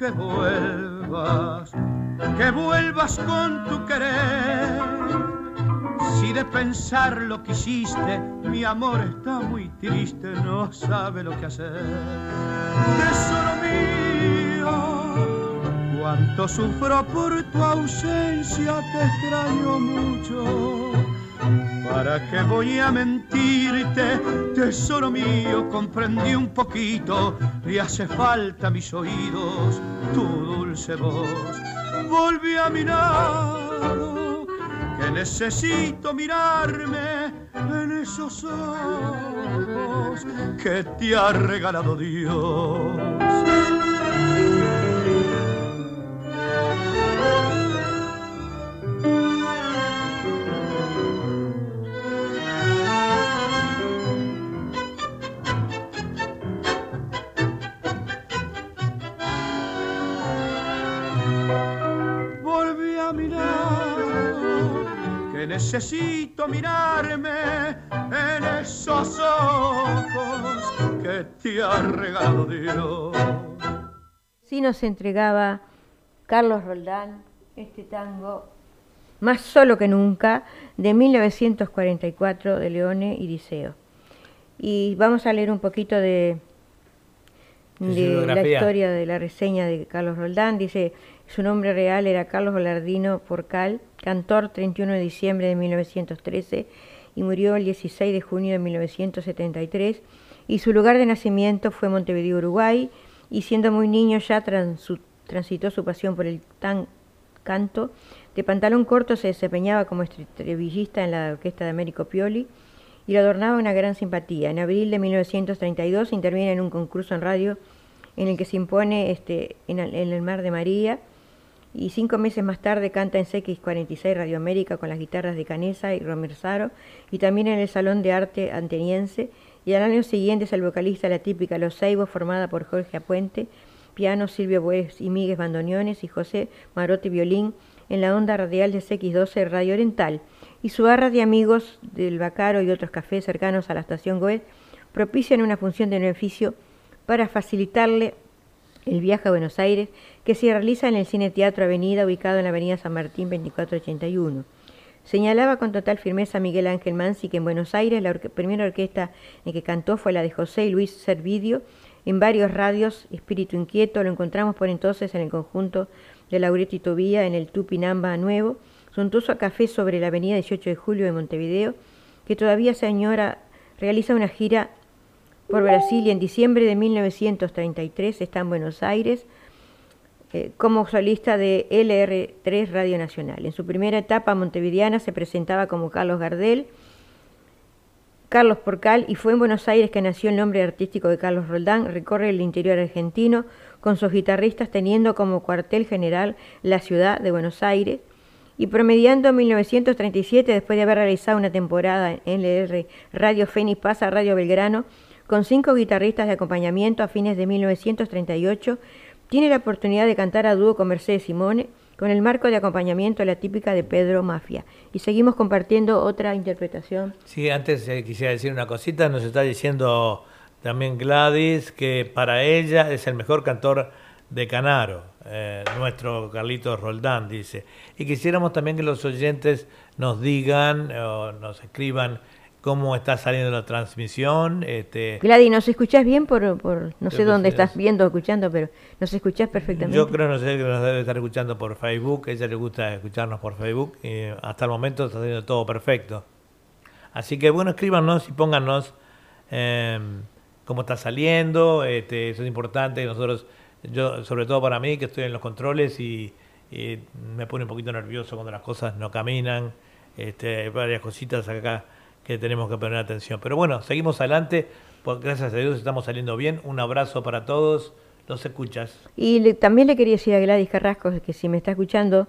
Que vuelvas, que vuelvas con tu querer si de pensar lo que hiciste, mi amor está muy triste, no sabe lo que hacer. Tesoro mío, cuánto sufro por tu ausencia, te extraño mucho. ¿Para qué voy a mentirte? Tesoro mío, comprendí un poquito, le hace falta mis oídos tu dulce voz. Volví a mirar que necesito mirarme en esos ojos que te ha regalado Dios. Necesito mirarme en esos ojos que te ha regalado Dios. Sí nos entregaba Carlos Roldán este tango Más solo que nunca de 1944 de Leone y Diceo. Y vamos a leer un poquito de, de la historia de la reseña de Carlos Roldán. Dice, su nombre real era Carlos Golardino Porcal, cantor 31 de diciembre de 1913 y murió el 16 de junio de 1973 y su lugar de nacimiento fue Montevideo, Uruguay y siendo muy niño ya transitó su pasión por el canto. De pantalón corto se desempeñaba como estrellista en la orquesta de Américo Pioli y lo adornaba una gran simpatía. En abril de 1932 interviene en un concurso en radio en el que se impone este, en el Mar de María y cinco meses más tarde canta en CX46 Radio América con las guitarras de Canesa y Romersaro y también en el Salón de Arte Anteniense y al año siguiente es el vocalista la típica Los Seibos formada por Jorge Apuente, piano Silvio Bues y Miguel Bandoneones y José Marotti Violín en la onda radial de CX12 Radio Oriental. Y su barra de amigos del Bacaro y otros cafés cercanos a la estación Goethe propician una función de beneficio para facilitarle el viaje a Buenos Aires, que se realiza en el Cine Teatro Avenida, ubicado en la Avenida San Martín 2481. Señalaba con total firmeza Miguel Ángel Mansi que en Buenos Aires la primera orquesta en que cantó fue la de José Luis Servidio, en varios radios, Espíritu Inquieto, lo encontramos por entonces en el conjunto de Laureto y Tobía en el Tupinamba Nuevo, suntuoso café sobre la avenida 18 de Julio de Montevideo, que todavía se añora, realiza una gira por Brasil y en diciembre de 1933 está en Buenos Aires eh, como solista de LR3 Radio Nacional. En su primera etapa montevideana se presentaba como Carlos Gardel, Carlos Porcal y fue en Buenos Aires que nació el nombre artístico de Carlos Roldán, recorre el interior argentino con sus guitarristas teniendo como cuartel general la ciudad de Buenos Aires y promediando en 1937 después de haber realizado una temporada en LR Radio Fénix pasa a Radio Belgrano con cinco guitarristas de acompañamiento a fines de 1938, tiene la oportunidad de cantar a dúo con Mercedes Simone, con el marco de acompañamiento la típica de Pedro Mafia. Y seguimos compartiendo otra interpretación. Sí, antes eh, quisiera decir una cosita, nos está diciendo también Gladys que para ella es el mejor cantor de Canaro, eh, nuestro Carlitos Roldán, dice. Y quisiéramos también que los oyentes nos digan o nos escriban cómo está saliendo la transmisión. Este, Gladys, ¿nos escuchás bien por, por no sé dónde estás viendo o escuchando, pero nos escuchás perfectamente? Yo creo no sé que nos debe estar escuchando por Facebook, a ella le gusta escucharnos por Facebook y hasta el momento está saliendo todo perfecto. Así que bueno, escríbanos y pónganos em, cómo está saliendo, este, eso es importante, nosotros, yo sobre todo para mí que estoy en los controles y, me pone un poquito nervioso cuando las cosas no caminan, este, hay varias cositas acá que tenemos que poner atención. Pero bueno, seguimos adelante, pues gracias a Dios estamos saliendo bien. Un abrazo para todos, los escuchas. Y también le quería decir a Gladys Carrasco que si me está escuchando,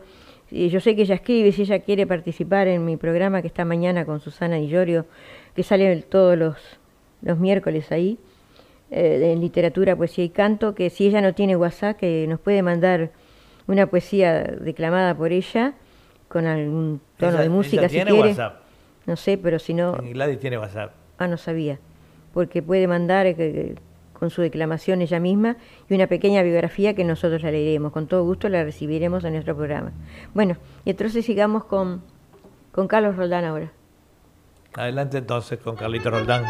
yo sé que ella escribe, si ella quiere participar en mi programa que está mañana con Susana y Llorio, que sale todos los, los miércoles ahí, eh, en literatura, poesía y canto, que si ella no tiene WhatsApp, que nos puede mandar una poesía declamada por ella con algún tono Ella- de música ella si tiene quiere. WhatsApp. No sé, pero si no, Gladys tiene WhatsApp. ah, no sabía, porque puede mandar eh, con su declamación ella misma y una pequeña biografía que nosotros la leeremos. Con todo gusto la recibiremos en nuestro programa. Bueno, y entonces sigamos con, con Carlos Roldán ahora. Adelante entonces con Carlito Roldán.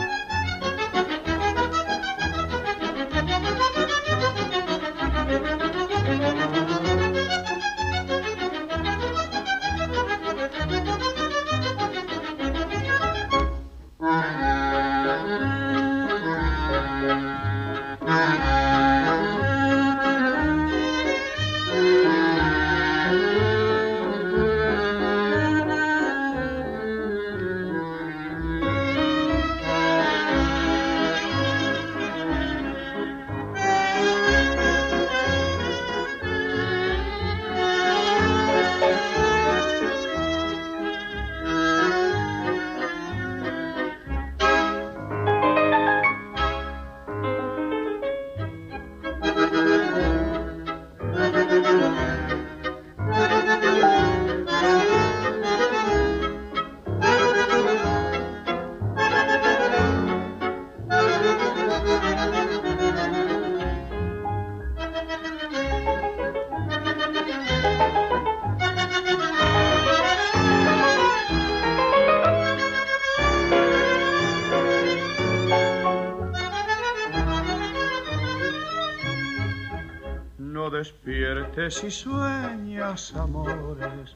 Y sueñas amores,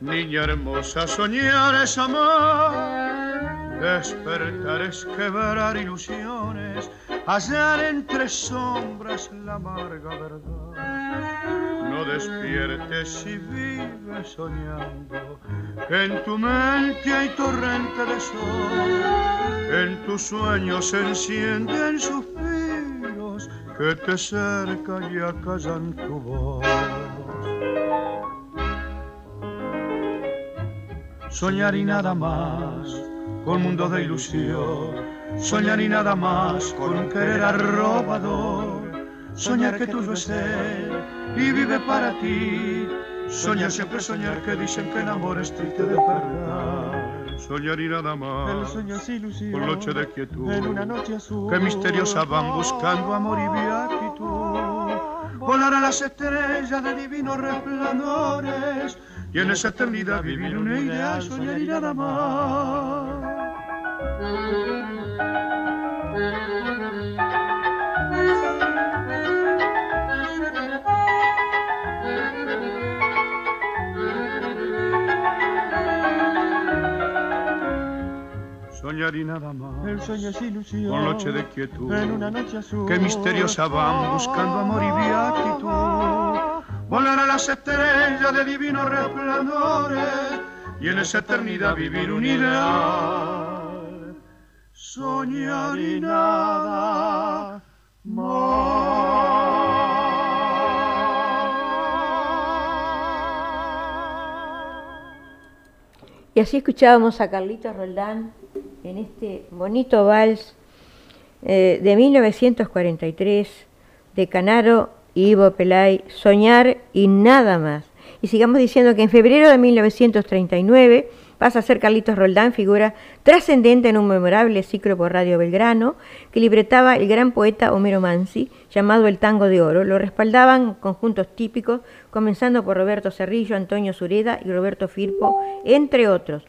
niña hermosa, soñar es amar. Despertar es quebrar ilusiones, hallar entre sombras la amarga verdad. No despiertes y vives soñando, en tu mente hay torrente de sol, en tus sueños se encienden suspiros que te cercan y acallan tu voz. Soñar y nada más, con mundo de ilusión. Soñar y nada más, con un querer arrobador. Soñar que tuyo es él y vive para ti. Soñar siempre soñar que dicen que el amor es triste de verdad. Soñar y nada más. Por noche de quietud. En una noche azul. Que misteriosa van buscando amor y beatitud. Volar a las estrellas de divinos resplandores. Y en esa eternidad vivir una idea, soñar y nada más. Soñar y nada más. El sueño es ilusión. Por noche de quietud. En una noche azul. que misteriosa van buscando amor y beatitud. Volar a las estrellas de divinos resplandores y en esa eternidad vivir unidad. Soñar y nada más. Y así escuchábamos a Carlitos Roldán en este bonito vals eh, de 1943 de Canaro Ivo Pelay, Soñar y nada más. Y sigamos diciendo que en febrero de 1939 pasa a ser Carlitos Roldán figura trascendente en un memorable ciclo por Radio Belgrano que libretaba el gran poeta Homero Mansi, llamado El Tango de Oro. Lo respaldaban conjuntos típicos, comenzando por Roberto Cerrillo, Antonio Sureda y Roberto Firpo, entre otros.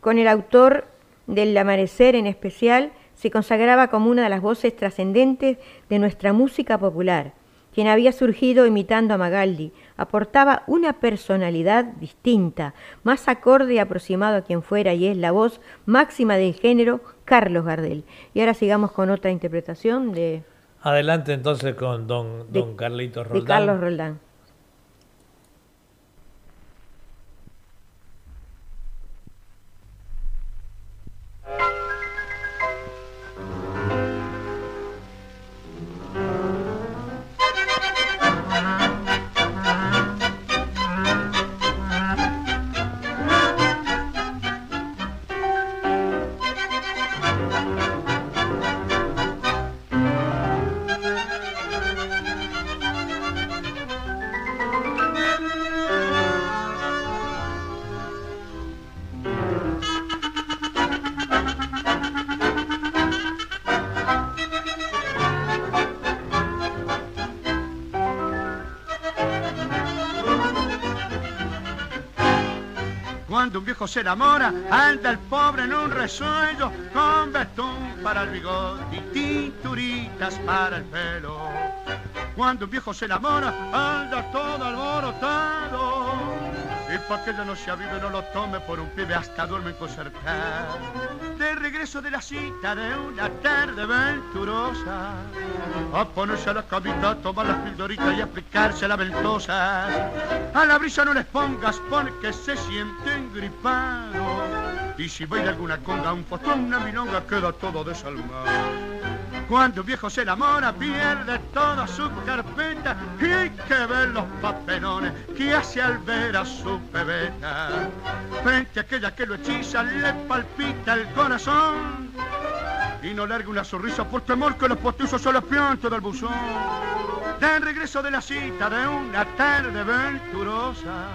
Con el autor del Amanecer en especial, se consagraba como una de las voces trascendentes de nuestra música popular quien había surgido imitando a Magaldi, aportaba una personalidad distinta, más acorde y aproximado a quien fuera y es la voz máxima del género, Carlos Gardel. Y ahora sigamos con otra interpretación de, Adelante entonces con don, De- don Carlitos de Roldán. Carlos Roldán. Cuando un viejo se enamora, anda el pobre en un resuello, con betún para el bigote y tinturitas para el pelo. Cuando un viejo se enamora, anda todo alborotado. Pa' no se avive, no lo tome por un pibe, hasta duerme concertado. De regreso de la cita de una tarde venturosa, a ponerse a la camita, a tomar las pildoritas y aplicarse la ventosa. A la brisa no les pongas porque se sienten gripados. Y si baila alguna conga, un fotón, una milonga, queda todo desalmado. Cuando un viejo se enamora, pierde toda su carpeta y que ver los papelones que hace al ver a su pebeta. Frente a aquella que lo hechiza, le palpita el corazón y no larga una sonrisa por temor que los postizos se les piante del buzón. De regreso de la cita de una tarde venturosa,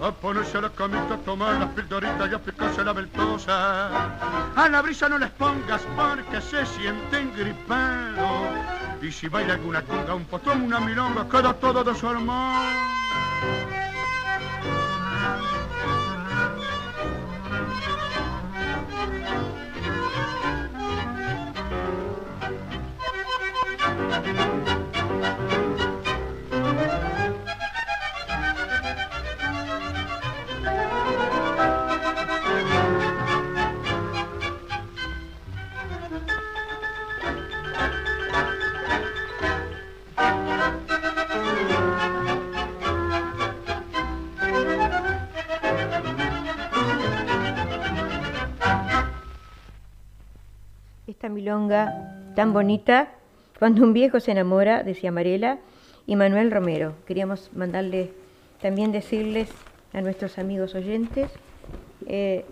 a ponerse la camita, a tomar las pildoritas y a picarse la ventosa. A la brisa no les pongas porque se sienten gripados. Y si baila alguna conga, un potón, una milonga, queda todo desarmado. Esta tan bonita, cuando un viejo se enamora, decía Marela y Manuel Romero. Queríamos mandarles, también decirles a nuestros amigos oyentes, eh,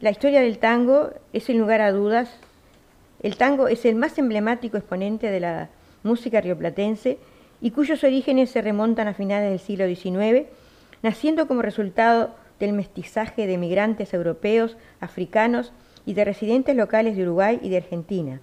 la historia del tango es sin lugar a dudas, el tango es el más emblemático exponente de la música rioplatense y cuyos orígenes se remontan a finales del siglo XIX, naciendo como resultado del mestizaje de migrantes europeos, africanos y de residentes locales de Uruguay y de Argentina.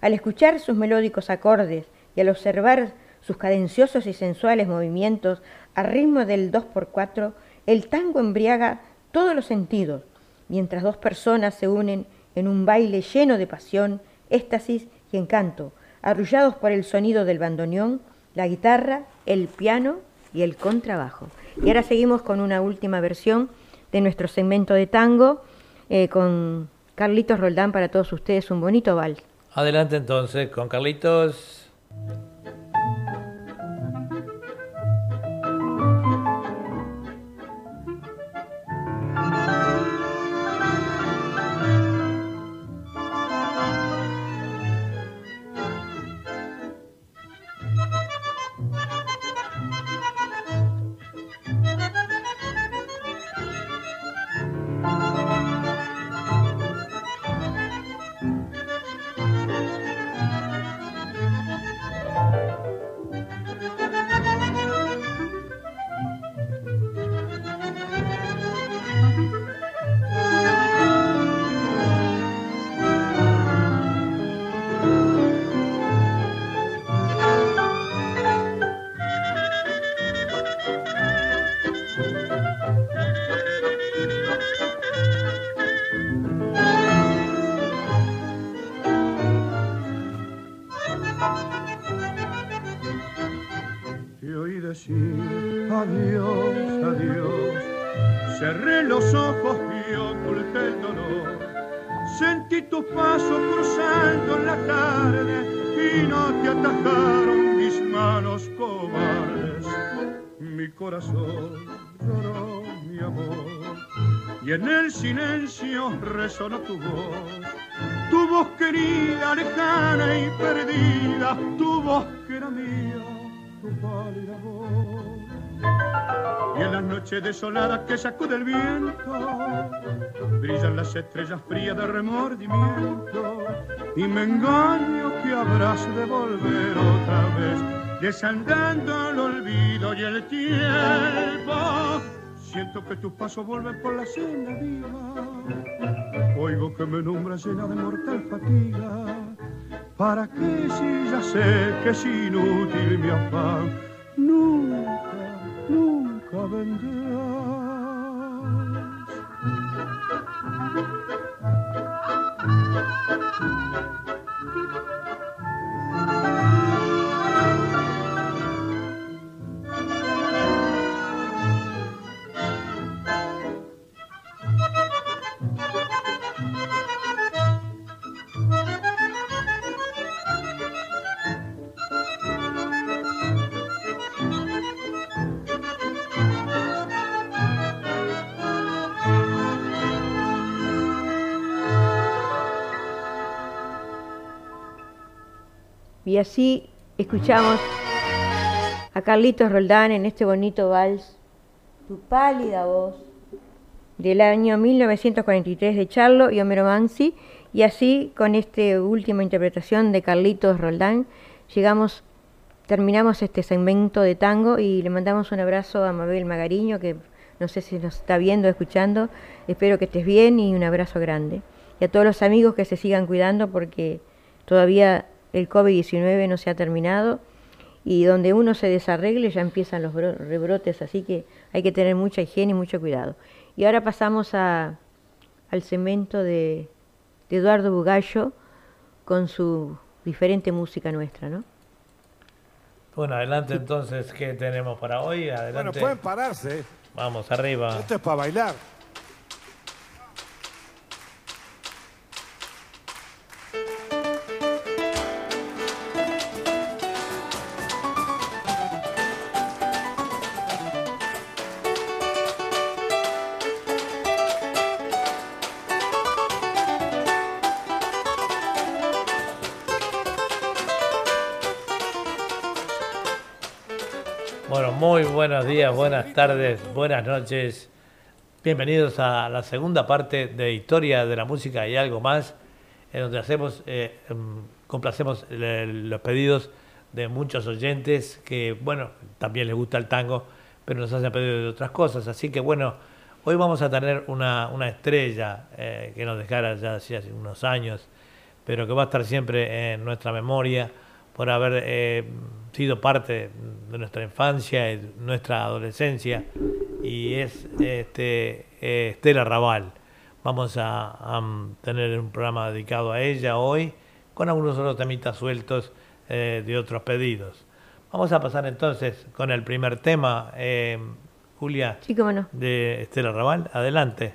Al escuchar sus melódicos acordes y al observar sus cadenciosos y sensuales movimientos a ritmo del 2x4, el tango embriaga todos los sentidos, mientras dos personas se unen en un baile lleno de pasión, éxtasis y encanto, arrullados por el sonido del bandoneón, la guitarra, el piano y el contrabajo. Y ahora seguimos con una última versión de nuestro segmento de tango eh, con Carlitos Roldán para todos ustedes, un bonito vals. Adelante entonces con Carlitos. Mi corazón lloró mi amor y en el silencio resonó tu voz. Tu voz querida, lejana y perdida, tu voz que era mía tu pálida voz. Y en las noches desoladas que sacude el viento, brillan las estrellas frías de remordimiento. Y me engaño que habrás de volver otra vez, desandando el olvido y el tiempo. Siento que tus pasos vuelven por la senda viva. Oigo que me nombra llena de mortal fatiga. ¿Para qué si ya sé que es inútil mi afán? Nunca, nunca vendrás. Y así escuchamos a Carlitos Roldán en este bonito vals, Tu pálida voz, del año 1943 de Charlo y Homero Mansi. Y así, con esta última interpretación de Carlitos Roldán, llegamos, terminamos este segmento de tango y le mandamos un abrazo a Mabel Magariño, que no sé si nos está viendo, escuchando. Espero que estés bien y un abrazo grande. Y a todos los amigos que se sigan cuidando porque todavía el COVID-19 no se ha terminado y donde uno se desarregle ya empiezan los rebrotes, así que hay que tener mucha higiene y mucho cuidado. Y ahora pasamos a, al cemento de, de Eduardo Bugallo con su diferente música nuestra, ¿no? Bueno, adelante entonces, ¿qué tenemos para hoy? Adelante. Bueno, pueden pararse. Vamos, arriba. Esto es para bailar. Días, buenas tardes, buenas noches. Bienvenidos a la segunda parte de Historia de la Música y algo más, en donde hacemos, eh, em, complacemos le- los pedidos de muchos oyentes que, bueno, también les gusta el tango, pero nos hacen pedido de otras cosas. Así que, bueno, hoy vamos a tener una, una estrella eh, que nos dejara ya hace unos años, pero que va a estar siempre en nuestra memoria por haber eh, sido parte de nuestra infancia y nuestra adolescencia, y es este, eh, Estela Raval. Vamos a, a, tener un programa dedicado a ella hoy, con algunos otros temitas sueltos eh, de otros pedidos. Vamos a pasar entonces con el primer tema, eh, Julia, Sí, cómo no. de Estela Raval. Adelante.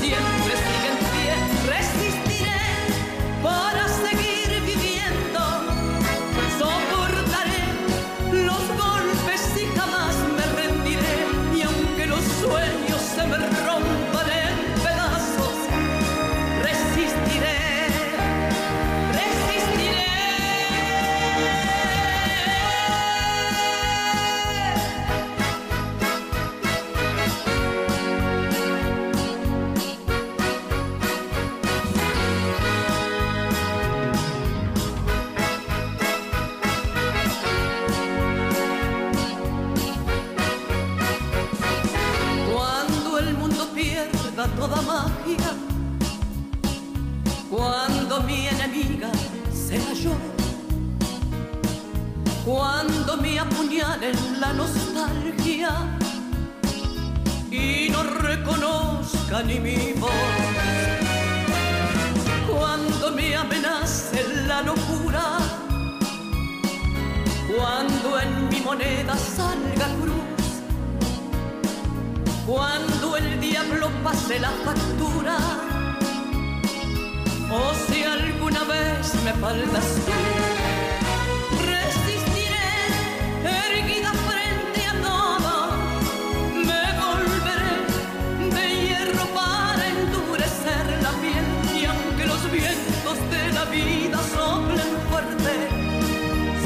pero sea yo, cuando me apuñalen la nostalgia y no reconozca ni mi voz. Cuando me amenace la locura, cuando en mi moneda salga cruz, cuando el diablo pase la factura, o si alguna vez me faltas tú, resistiré erguida frente a todo, me volveré de hierro para endurecer la piel y aunque los vientos de la vida soplen fuerte,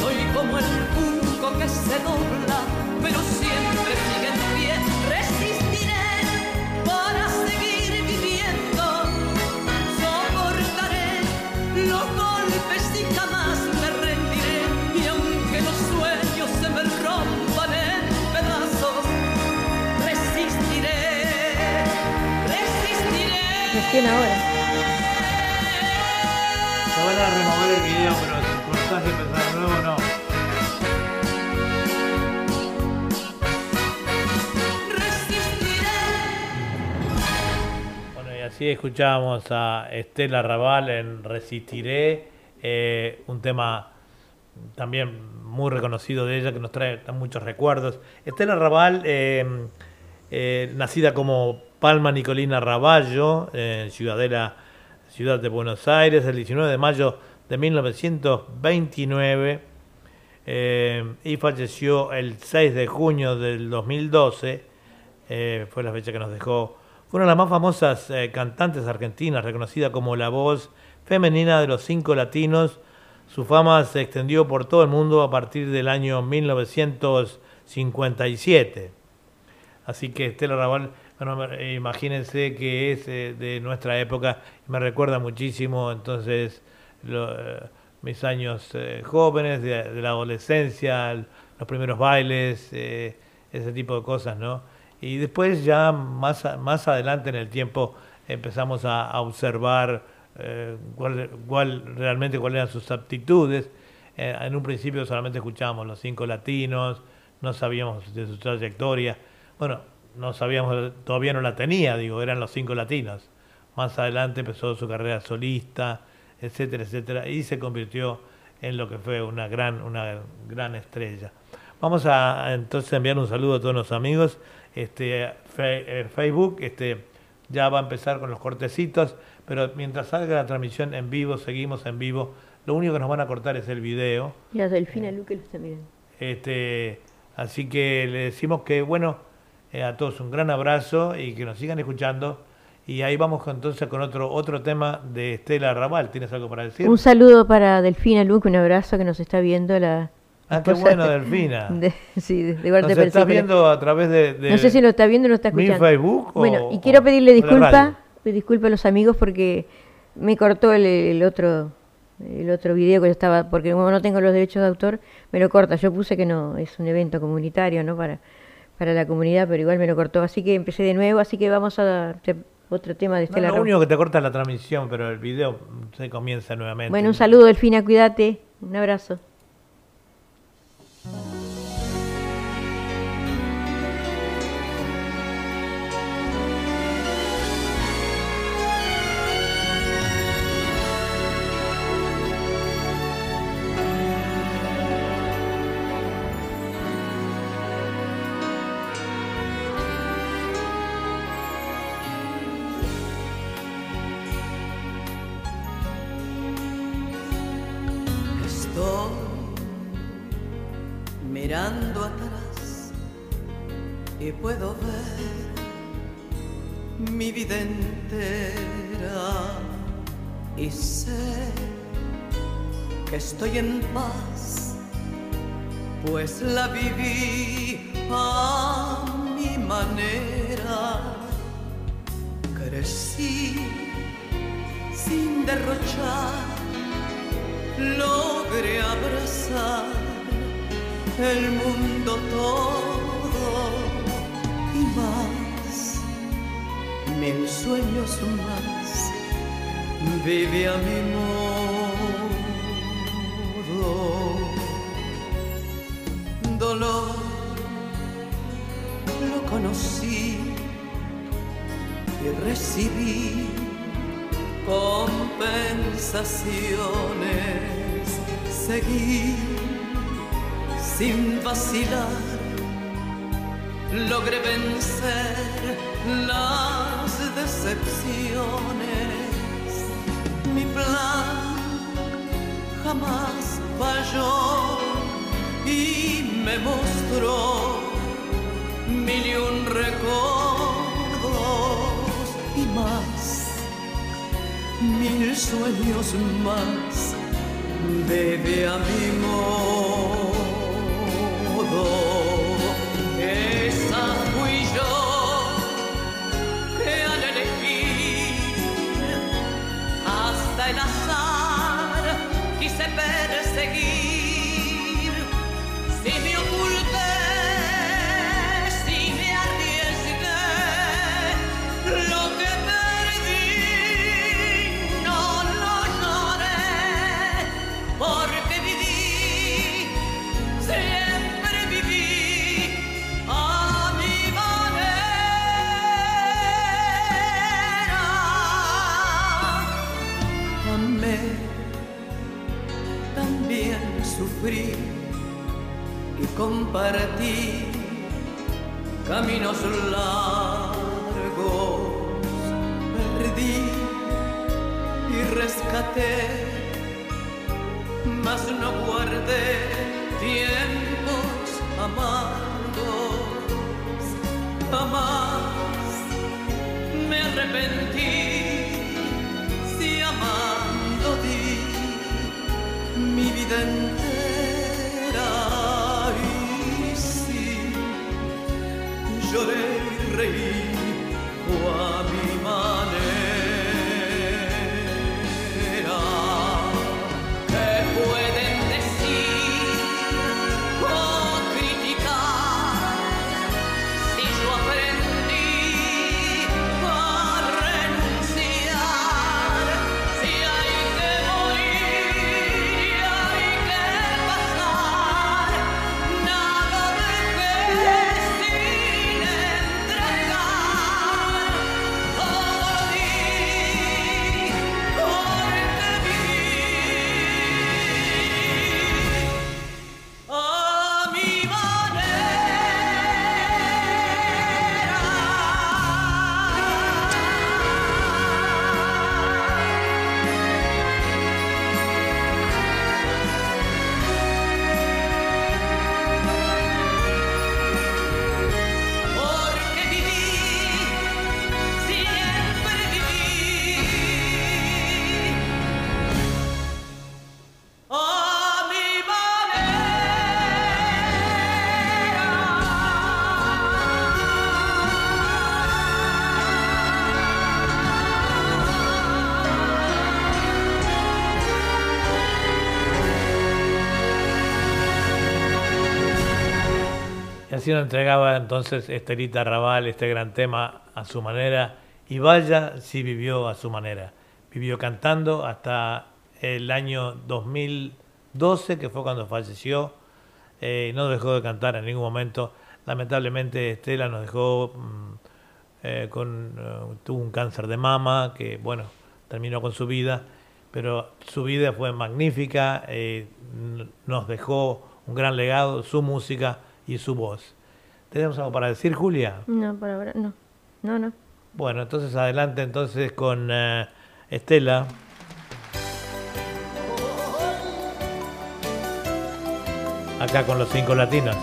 soy como el junco que se dobla, pero siempre Recién ahora. Se van a remover el video, pero si cortás y empezar de nuevo, no. Bueno, y así escuchábamos a Estela Raval en Resistiré, eh, un tema también muy reconocido de ella que nos trae muchos recuerdos. Estela Raval, eh, eh, nacida como Palma Nicolina Raballo, en Ciudadela, ciudad de Buenos Aires, el 19 de mayo de 1929 eh, y falleció el 6 de junio del 2012. eh, fue la fecha que nos dejó. Fue una de las más famosas eh, cantantes argentinas, reconocida como la voz femenina de los cinco latinos. Su fama se extendió por todo el mundo a partir del año 1957. Así que Estela Raval, bueno, imagínense que es eh, de nuestra época, me recuerda muchísimo entonces eh, mis años eh, jóvenes, de, la adolescencia, los primeros bailes, ese tipo de cosas, ¿no? Y después ya más, más adelante en el tiempo empezamos a, observar cuál, cuál- realmente cuáles eran sus aptitudes. Eh, en un principio solamente escuchábamos los cinco latinos, no sabíamos de su trayectoria. Bueno, no sabíamos, todavía no la tenía, digo, eran los cinco latinos. Más adelante empezó su carrera solista, etcétera, etcétera, y se convirtió en lo que fue una gran, una gran estrella. Vamos a a, entonces enviar un saludo a todos los amigos. Este, fe- eh, Facebook este, ya va a empezar con los cortecitos, pero mientras salga la transmisión en vivo, seguimos en vivo. Lo único que nos van a cortar es el video. Mira, Delfina Luque lo está mirando. Este, así que le decimos que, bueno, eh, a todos un gran abrazo y que nos sigan escuchando. Y ahí vamos entonces con otro otro tema de Estela Raval. ¿Tienes algo para decir? Un saludo para Delfina Luque, un abrazo que nos está viendo la. Ah, qué bueno, Delfina. de- sí, de, de ¿Nos estás viendo a través de, de- No sé si lo está viendo o lo está mi escuchando. Facebook o- bueno, y o- quiero pedirle pedir disculpas a los amigos porque me cortó el, el otro el otro video que yo estaba, porque como no tengo los derechos de autor, me lo corta. Yo puse que no, es un evento comunitario, ¿no? Para, para la comunidad, pero igual me lo cortó. Así que empecé de nuevo, así que vamos a otro tema de No, Estela lo único que te corta es la transmisión, pero el video se comienza nuevamente. Bueno, un saludo, Delfina, cuídate. Un abrazo. Mi vida entera y sé que estoy en paz, pues la viví a mi manera. Crecí sin derrochar logré abrazar el mundo todo mil sueños más, vive a mi modo. Dolor lo conocí recibí compensaciones, seguí sin vacilar, logré vencer las decepciones. Mi plan jamás falló y me mostró mil y un recuerdos y más, mil sueños más, bebe a mi modo. Compartí caminos largos, perdí y rescaté, mas no guardé tiempos amargos, jamás me arrepentí si amando di mi vida lloré Entregaba entonces Estelita Raval este gran tema a su manera. Y vaya si vivió a su manera. Vivió cantando hasta el año 2012, que fue cuando falleció. Eh, no dejó de cantar en ningún momento. Lamentablemente Estela nos dejó mm, eh, con eh, tuvo un cáncer de mama que bueno terminó con su vida, pero su vida fue magnífica. eh, nos dejó un gran legado, su música y su voz. ¿Tenemos algo para decir, Julia? No, por ahora no. No, no. Bueno, entonces adelante entonces con eh, Estela. Acá con los cinco latinos.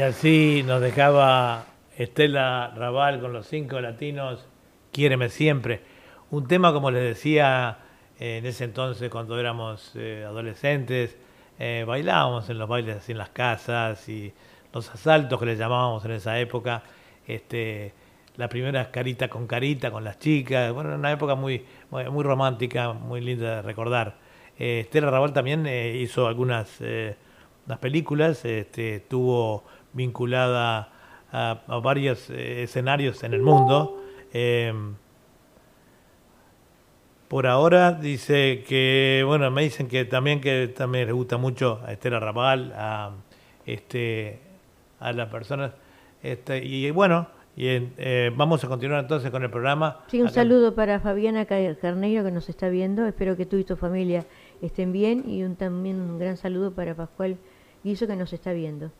Y así nos dejaba Estela Raval con los cinco latinos, Quiéreme siempre. Un tema, como les decía, eh, en ese entonces, cuando éramos eh, adolescentes, eh, bailábamos en los bailes así en las casas y los asaltos que le llamábamos en esa época. Este, la primera carita con carita con las chicas. Bueno, una época muy, muy, romántica, muy linda de recordar. Estela Raval también hizo algunas unas películas, este, estuvo vinculada a, a varios eh, escenarios en el mundo. Eh, por ahora dice que, bueno, me dicen que también que también le gusta mucho a Estela Raval, a este a las personas. Este, y bueno, y, eh, vamos a continuar entonces con el programa. Sí, un Acá- saludo para Fabiana Ca- Carneiro que nos está viendo. Espero que tú y tu familia estén bien. Y un, también un gran saludo para Pascual Guiso que nos está viendo.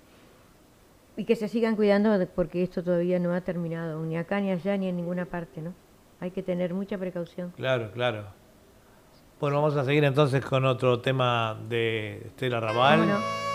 Y que se sigan cuidando porque esto todavía no ha terminado, ni acá, ni allá, ni en ninguna parte, ¿no? Hay que tener mucha precaución. Claro, claro. Bueno, vamos a seguir entonces con otro tema de Estela Raval. ¿Cómo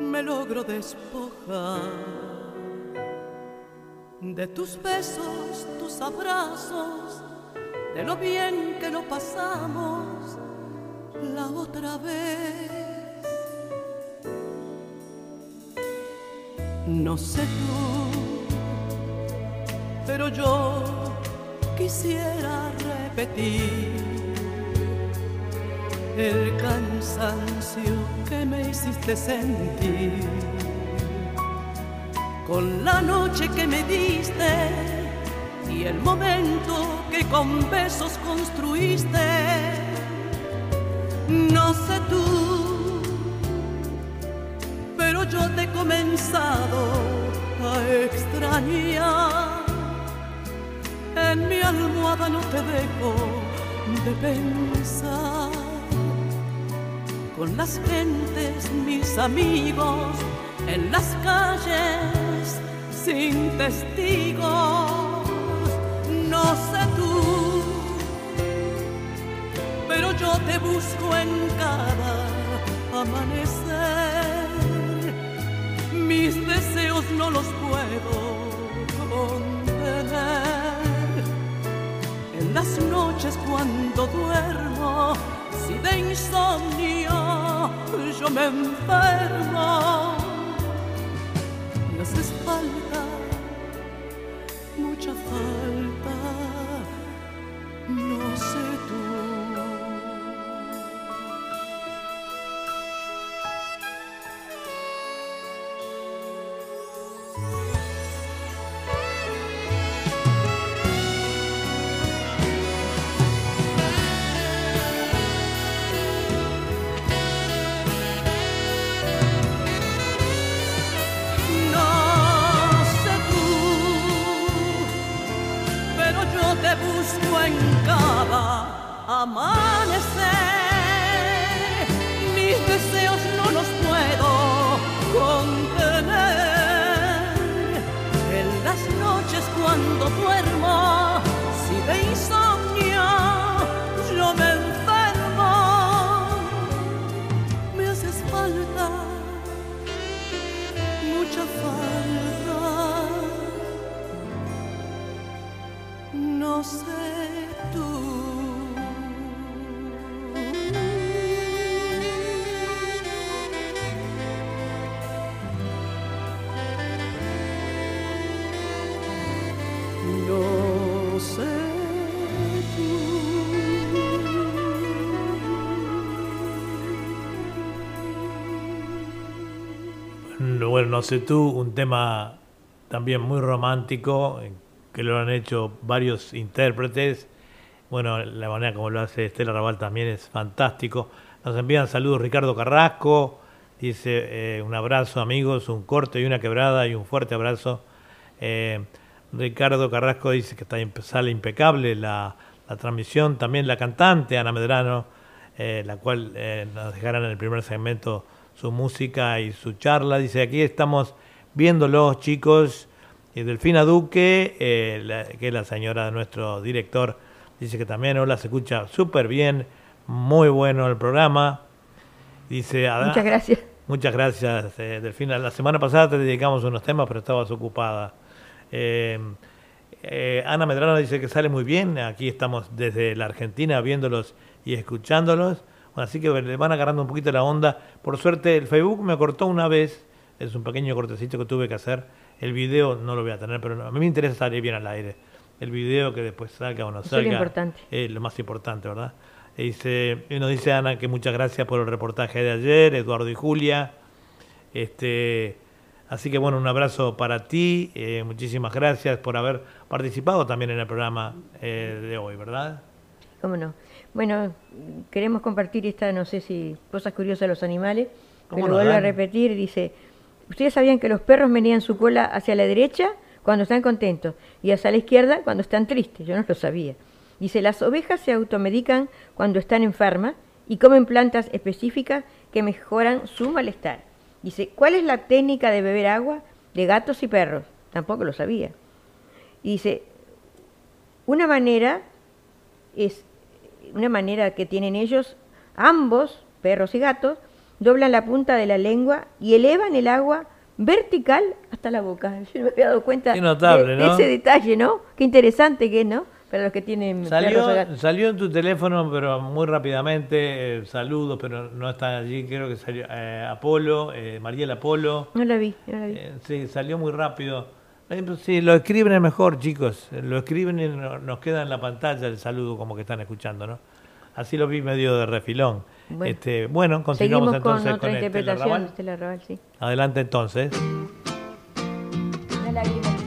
me logro despojar de tus besos, tus abrazos, de lo bien que lo pasamos la otra vez. No sé tú, pero yo quisiera repetir el cansancio que me hiciste sentir con la noche que me diste y el momento que con besos construiste. No sé tú, pero yo te he comenzado a extrañar. En mi almohada no te dejo de pensar. Con las gentes, mis amigos, en las calles, sin testigos. No sé tú, pero yo te busco en cada amanecer. Mis deseos no los puedo contener. En las noches cuando duermo, si de insomnio yo me enfermo, me haces falta, mucha falta, no sé tú. Amanecer. No, sé tú, un tema también muy romántico, que lo han hecho varios intérpretes. Bueno, la manera como lo hace Estela Raval también es fantástico. Nos envían saludos Ricardo Carrasco, dice eh, un abrazo amigos, un corte y una quebrada y un fuerte abrazo. Eh, Ricardo Carrasco dice que está sale impecable la, la transmisión. También la cantante Ana Medrano, eh, la cual nos dejarán en el primer segmento su música y su charla. Dice, aquí estamos viéndolos chicos. Y Delfina Duque, eh, la- que es la señora de nuestro director, dice que también, hola, se escucha súper bien, muy bueno el programa. Dice, "Adá- Muchas gracias. Muchas gracias, eh, Delfina. La semana pasada te dedicamos unos temas, pero estabas ocupada. Eh, eh, Ana Medrano dice que sale muy bien. Aquí estamos desde la Argentina viéndolos y escuchándolos. Así que le van agarrando un poquito la onda. Por suerte, el Facebook me cortó una vez. Es un pequeño cortecito que tuve que hacer. El video no lo voy a tener, pero a mí me interesa salir bien al aire. El video que después salga o no Eso es lo salga. importante. Es lo más importante, ¿verdad? Dice, y nos dice Ana que muchas gracias por el reportaje de ayer, Eduardo y Julia. Este, así que bueno, un abrazo para ti. eh, muchísimas gracias por haber participado también en el programa eh, de hoy, ¿verdad? ¿Cómo no? Bueno, queremos compartir esta, no sé si, cosas curiosas de los animales. ¿Cómo Pero no, vuelvo a repetir, dice, ¿ustedes sabían que los perros menean su cola hacia la derecha cuando están contentos y hacia la izquierda cuando están tristes? Yo no lo sabía. Dice, las ovejas se automedican cuando están enfermas y comen plantas específicas que mejoran su malestar. Dice, ¿cuál es la técnica de beber agua de gatos y perros? Tampoco lo sabía. Y dice, una manera es una manera que tienen ellos, ambos, perros y gatos, doblan la punta de la lengua y elevan el agua vertical hasta la boca. Yo no me había dado cuenta Qué notable, de, de ¿no? ese detalle, ¿no? Qué interesante que es, ¿no? Para los que tienen Salió, salió en tu teléfono, pero muy rápidamente. eh, saludos, pero no están allí. Creo que salió eh, Apolo, eh, Mariela Apolo. No la vi, no la vi. Eh, sí, salió muy rápido. Sí, lo escriben es mejor, chicos. Lo escriben y no- nos queda en la pantalla el saludo como que están escuchando, ¿no? Así lo vi medio de refilón. Bueno. Este, bueno continuamos Seguimos con entonces otra con, Estela interpretación de Raval. Estela Raval, sí. Adelante entonces. Una lágrima.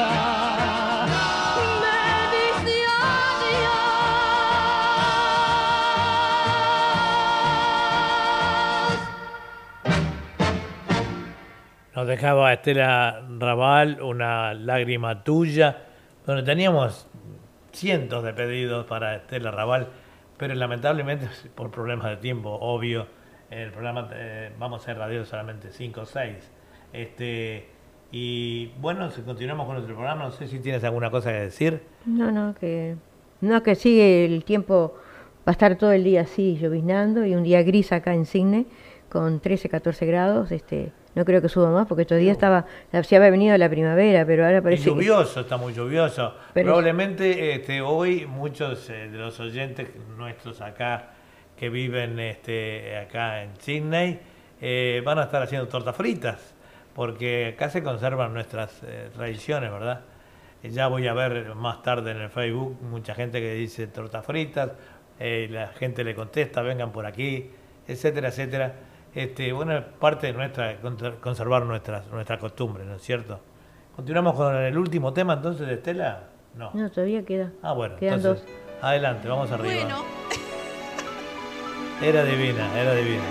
vida. Nos dejaba Estela Raval una lágrima tuya, donde teníamos cientos de pedidos para Estela Raval, pero lamentablemente por problemas de tiempo, obvio, el programa eh, vamos a hacer radio solamente 5 o 6. Este, y bueno, si continuamos con nuestro programa, no sé si tienes alguna cosa que decir. No, no, que no que sigue el tiempo va a estar todo el día así lloviznando y un día gris acá en Cigne con 13, 14 grados, este no creo que suba más porque estos días estaba se había venido la primavera, pero ahora Y parece que- lluvioso, está muy lluvioso. Pero- Probablemente este, hoy muchos eh, de los oyentes nuestros acá que viven este, acá en Sydney eh, van a estar haciendo tortas fritas, porque acá se conservan nuestras eh, tradiciones, ¿verdad? Eh, Ya voy a ver más tarde en el Facebook mucha gente que dice tortas fritas, eh, la gente le contesta, vengan por aquí, etcétera, etcétera. Este, bueno, es parte de nuestra conser- conservar nuestras nuestras costumbres, ¿no es cierto? Continuamos con el último tema entonces de Estela. No. no, todavía queda. Ah, bueno, Quedan entonces adelante, vamos arriba. Bueno, Era divina, era divina.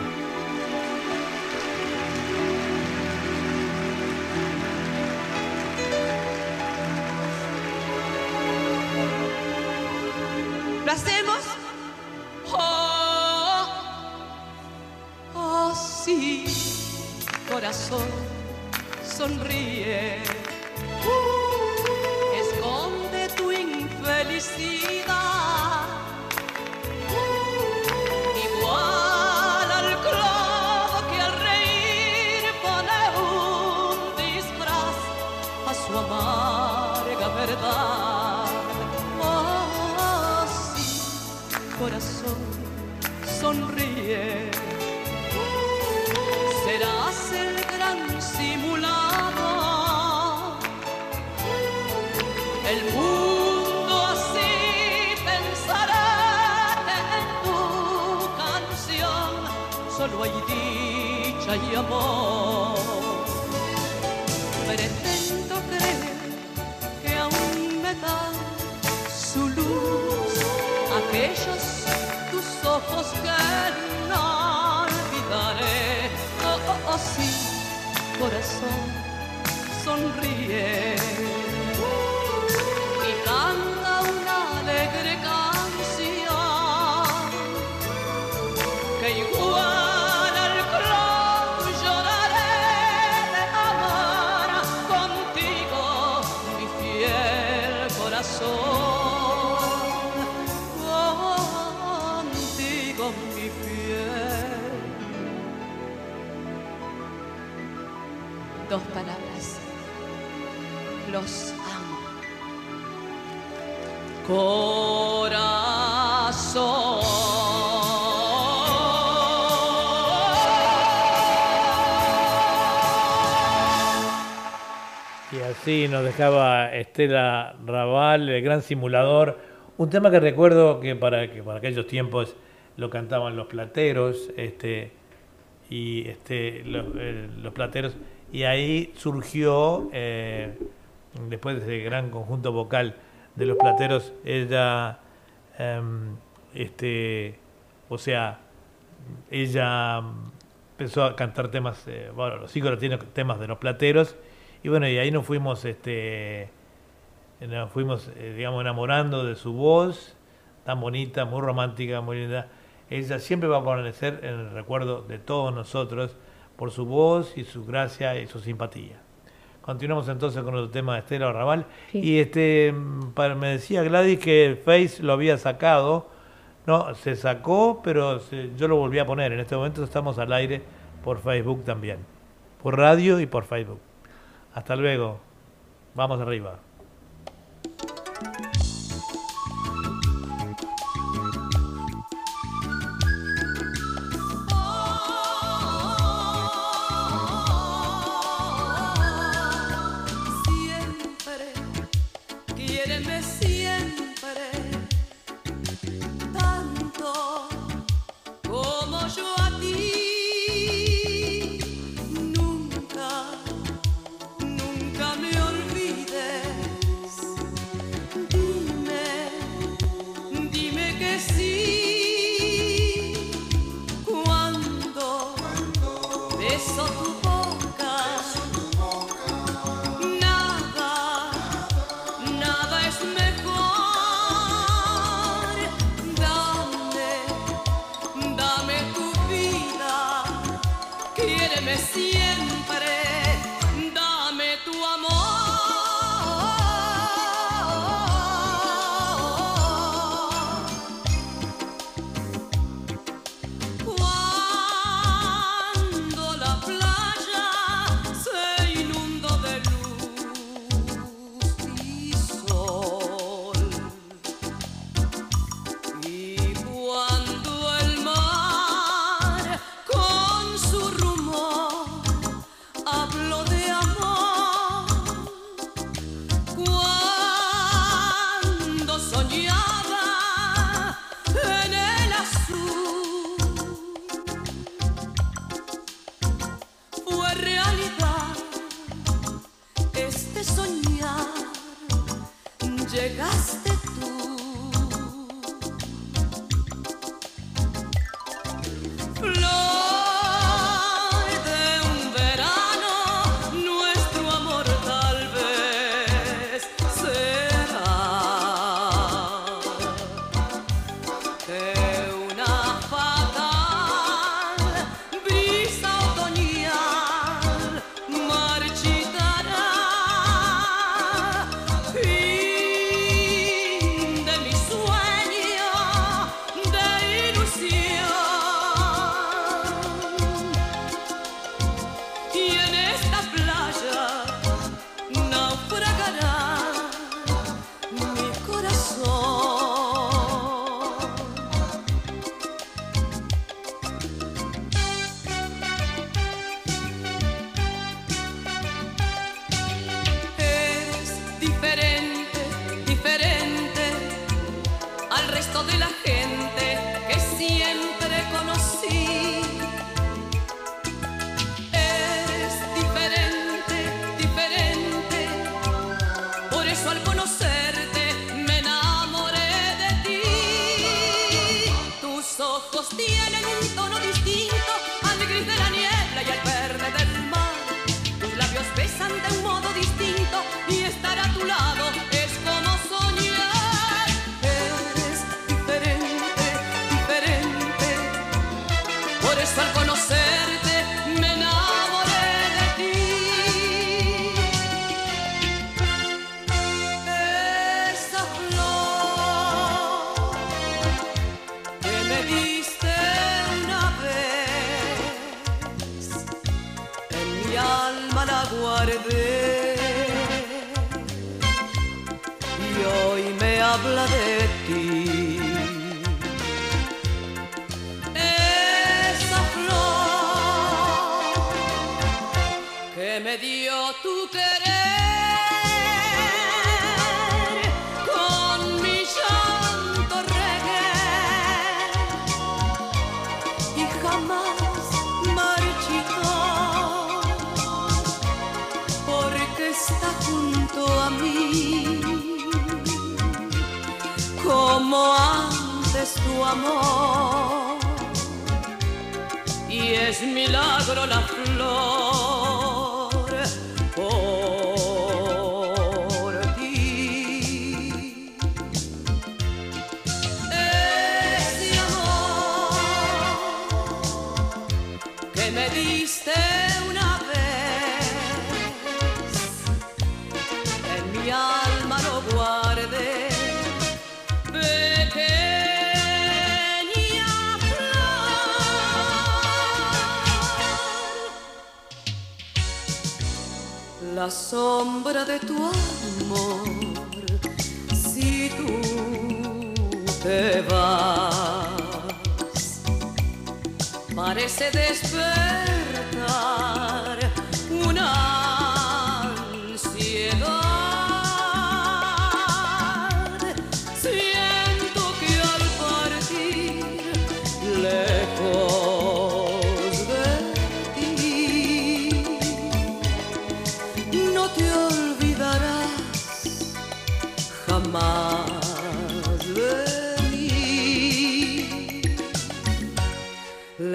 Y así nos dejaba Estela Raval, el gran simulador. Un tema que recuerdo que para, que para aquellos tiempos lo cantaban los plateros, este, y este, los, eh, los plateros, y ahí surgió, eh, después de ese gran conjunto vocal de los plateros, ella, em, este, o sea, ella empezó a cantar temas, eh, bueno, los íconos tienen temas de los plateros, y bueno, y ahí nos fuimos, este, nos fuimos, eh, digamos, enamorando de su voz, tan bonita, muy romántica, muy linda. Ella siempre va a permanecer en el recuerdo de todos nosotros por su voz y su gracia y su simpatía. Continuamos entonces con otro tema de Estela Raval. Sí. Y este, para- me decía Gladys que Face lo había sacado. No, se sacó, pero se- yo lo volví a poner. En este momento estamos al aire por Facebook también. Por radio y por Facebook. Hasta luego. Vamos arriba.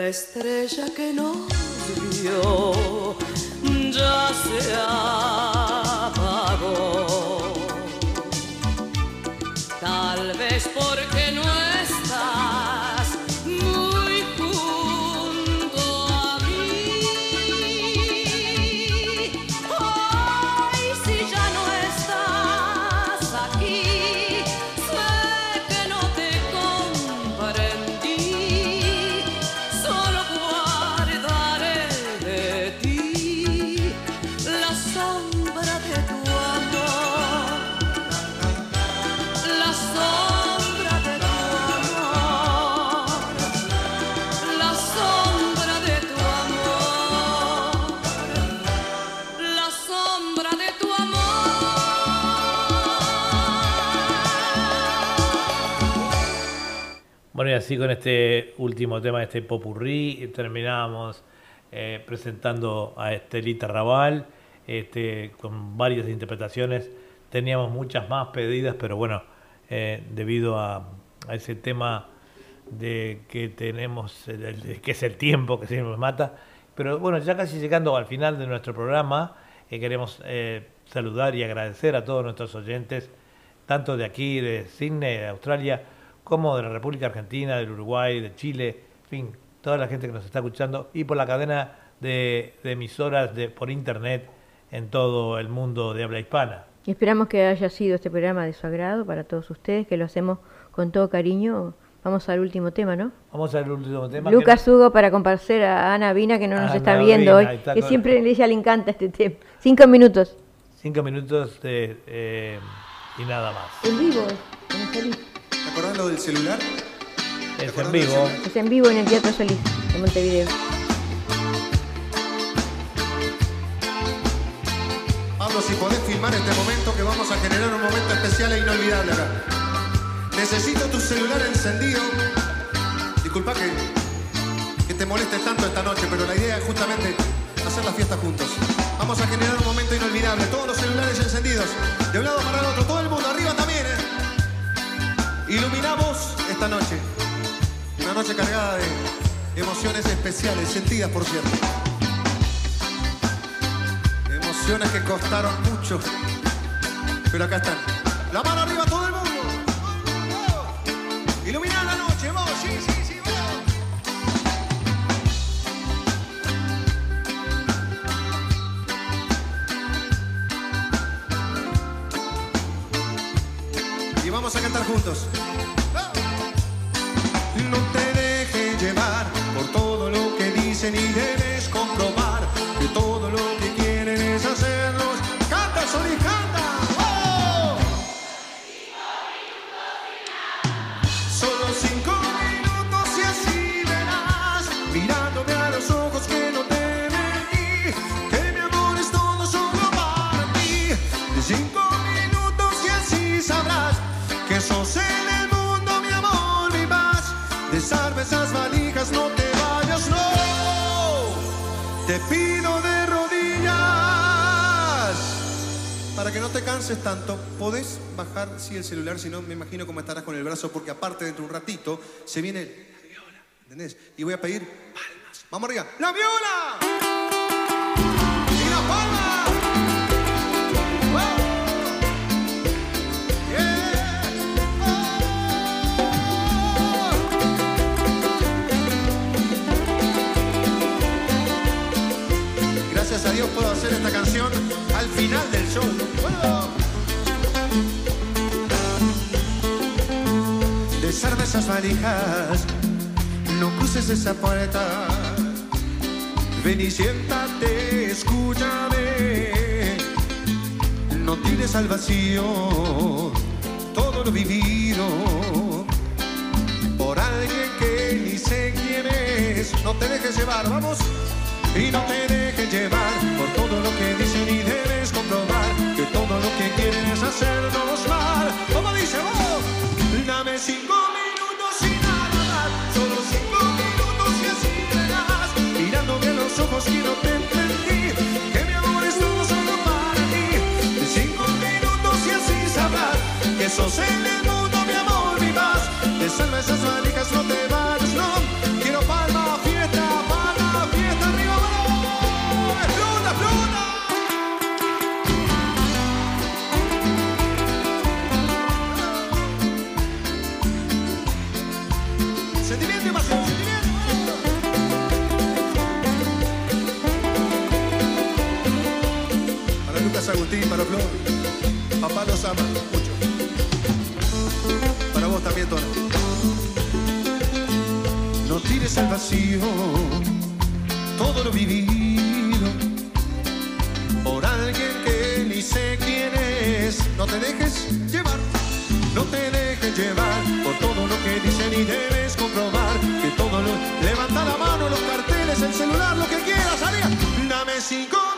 La estrella que nos vio ya se apagó. Tal vez porque no así con este último tema, este popurrí, terminamos eh, presentando a Estelita Raval, este, con varias interpretaciones. Teníamos muchas más pedidas, pero bueno, eh, debido a, a ese tema de que tenemos, que es el tiempo que siempre nos mata. Pero bueno, ya casi llegando al final de nuestro programa, eh, queremos saludar y agradecer a todos nuestros oyentes, tanto de aquí, de Sydney, de Australia, como de la República Argentina, del Uruguay, de Chile, en fin, toda la gente que nos está escuchando y por la cadena de, de emisoras de, por internet en todo el mundo de habla hispana. Y esperamos que haya sido este programa de su agrado para todos ustedes, que lo hacemos con todo cariño. Vamos al último tema, ¿no? Vamos al último tema. Lucas Hugo para complacer a Ana Vina, que no nos Ana está viendo Vina, hoy, está que con- siempre a ella le encanta este tema. Cinco minutos. Cinco minutos de, eh, y nada más. En vivo, en el Solís. ¿Te acordás lo del celular? Es en vivo. Es en vivo en el Teatro Solís, de Montevideo. Pablo, si podés filmar este momento que vamos a generar un momento especial e inolvidable acá. Necesito tu celular encendido. Disculpa que, que te moleste tanto esta noche, pero la idea es justamente hacer la fiesta juntos. Vamos a generar un momento inolvidable. Todos los celulares encendidos. De un lado para el otro. Todo el mundo arriba también, ¿eh? Iluminamos esta noche. Una noche cargada de emociones especiales, sentidas por cierto. Emociones que costaron mucho. Pero acá están. La mano arriba todo el mundo. Iluminar la noche, vamos, sí, sí, sí, vamos. Y vamos a cantar juntos. No te dejes llevar por todo lo que dicen y debes comprobar que todo lo que quieren es hacernos. Canta, Sony, canta. ¡Oh! Solo cinco minutos y así verás, mirándome a los ojos que no te mentí, que mi amor es todo solo para ti. Cinco minutos y así sabrás que sos te canses tanto, podés bajar sí el celular, si no me imagino cómo estarás con el brazo, porque aparte dentro de un ratito se viene la viola, ¿entendés? Y voy a pedir palmas. Vamos arriba. ¡La viola! Al final del show. ¡Puedo! Desarma esas valijas, no cruces esa puerta. Ven y siéntate, escúchame. No tires al vacío todo lo vivido por alguien que ni sé quién es. No te dejes llevar, vamos. Y no te dejes llevar por todo lo que dicen y debes comprobar que todo lo que quieren es hacernos mal. Como dice vos, dame cinco minutos y nada más, solo cinco minutos y así verás, mirándome los ojos quiero te mentir, que mi amor es todo solo para ti. Cinco minutos y así que sos el mundo mi amor, mi paz. Te salva esas valijas, no te Agustín, para Flor. Papá los ama mucho. Para vos también, Tona. No tires al vacío todo lo vivido por alguien que ni sé quién es. No te dejes llevar, no te dejes llevar por todo lo que dicen y debes comprobar que todo lo. Levanta la mano, los carteles, el celular, lo que quieras, haría. Dame cinco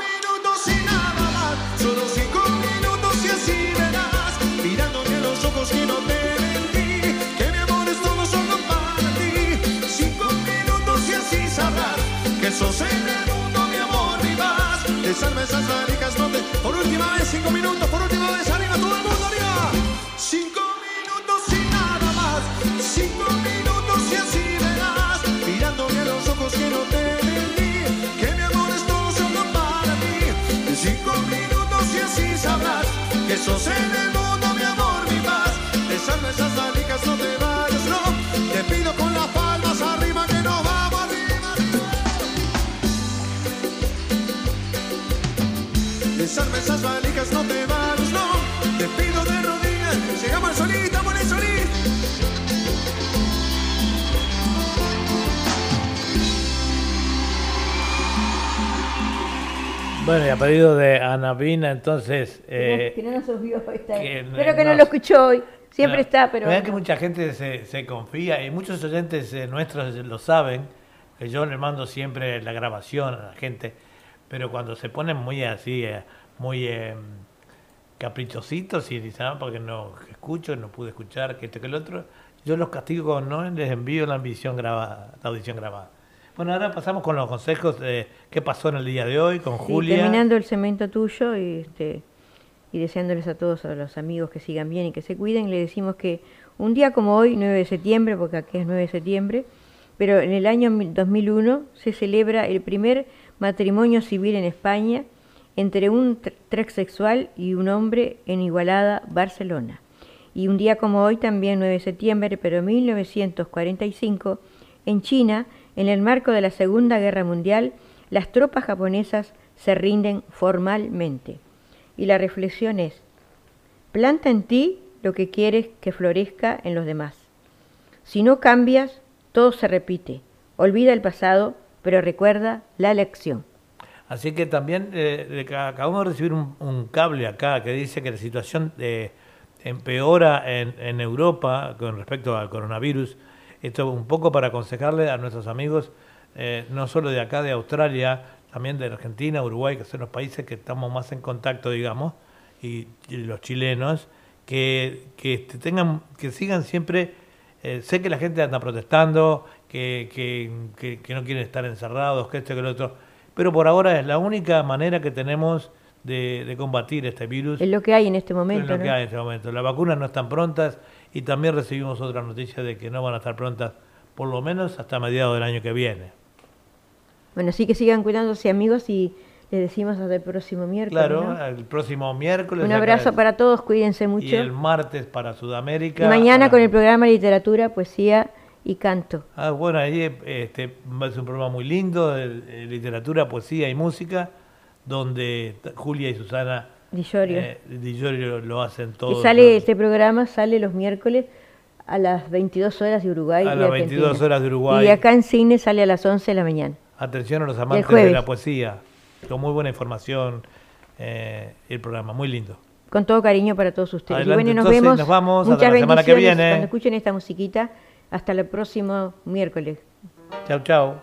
sos en el mundo mi amor, paz. Desarma esas valijas, no te. Por última vez, cinco minutos, por última vez, arriba todo el mundo, arriba. Cinco minutos y nada más, cinco minutos y así verás, mirándome a los ojos que no te mentí, que mi amor es todo solo para ti. Cinco minutos y así sabrás que sos en el Desarma esas valijas, no te vayas, no. Te pido de rodillas, llegamos al solís, estamos en el. Bueno, y a pedido de Ana Pina, entonces... que eh, no nos subió esta que vez. no- Espero que no no- lo escuchó hoy. Siempre No, está, pero. Vean que mucha gente se, se confía y muchos oyentes eh, nuestros lo saben, que yo le mando siempre la grabación a la gente, pero cuando se ponen muy así, eh, muy, eh, caprichositos y dicen, ah, porque no escucho, no pude escuchar, que esto, que el otro. Yo los castigo con no les envío la audición grabada, la audición grabada. Bueno, ahora pasamos con los consejos de qué pasó en el día de hoy con Sí, Julia. terminando el cemento tuyo y, este, y deseándoles a todos a los amigos que sigan bien y que se cuiden, le decimos que un día como hoy, 9 de septiembre, porque aquí es 9 de septiembre, pero en el año 2001 se celebra el primer matrimonio civil en España entre un tr- transexual y un hombre en Igualada, Barcelona. Y un día como hoy, también 9 de septiembre, pero 1945, en China, en el marco de la Segunda Guerra Mundial, las tropas japonesas se rinden formalmente. Y la reflexión es, planta en ti lo que quieres que florezca en los demás. Si no cambias, todo se repite. Olvida el pasado, pero recuerda la lección. Así que también eh, acabamos de recibir un, cable acá que dice que la situación eh, empeora en, en Europa con respecto al coronavirus. Esto un poco para aconsejarle a nuestros amigos, eh, no solo de acá, de Australia, también de Argentina, Uruguay, que son los países que estamos más en contacto, digamos, y, los chilenos, que, que este, tengan, que sigan siempre. eh, sé que la gente anda protestando, que- que no quieren estar encerrados, que esto, que lo otro, pero por ahora es la única manera que tenemos de, de combatir este virus. Es lo que hay en este Es momento. lo ¿no? que hay en este momento. Las vacunas no están prontas y también recibimos otra noticia de que no van a estar prontas por lo menos hasta mediados del año que viene. Bueno, así que sigan cuidándose amigos y les decimos hasta el próximo miércoles. Claro, ¿no? el próximo miércoles. Un abrazo es- para todos, cuídense Y mucho. el martes para Sudamérica. Y mañana con el programa Literatura, Poesía y Canto. Ah, bueno, ahí este, ser un programa muy lindo de, de literatura, poesía y música, donde Julia y Susana Di Llorio. eh, Di Llorio lo hacen todo. Y sale este programa, sale los miércoles a las 22 horas de Uruguay. A las Argentina. 22 horas de Uruguay. Y acá en Cine sale a las 11 de la mañana. Atención a los amantes de la poesía, con muy buena información eh, el programa, muy lindo. Con todo cariño para todos ustedes. Adelante, y bueno, nos entonces, vemos. nos vamos hasta Muchas la semana que viene. Cuando escuchen esta musiquita, hasta el próximo miércoles. Chau, chau.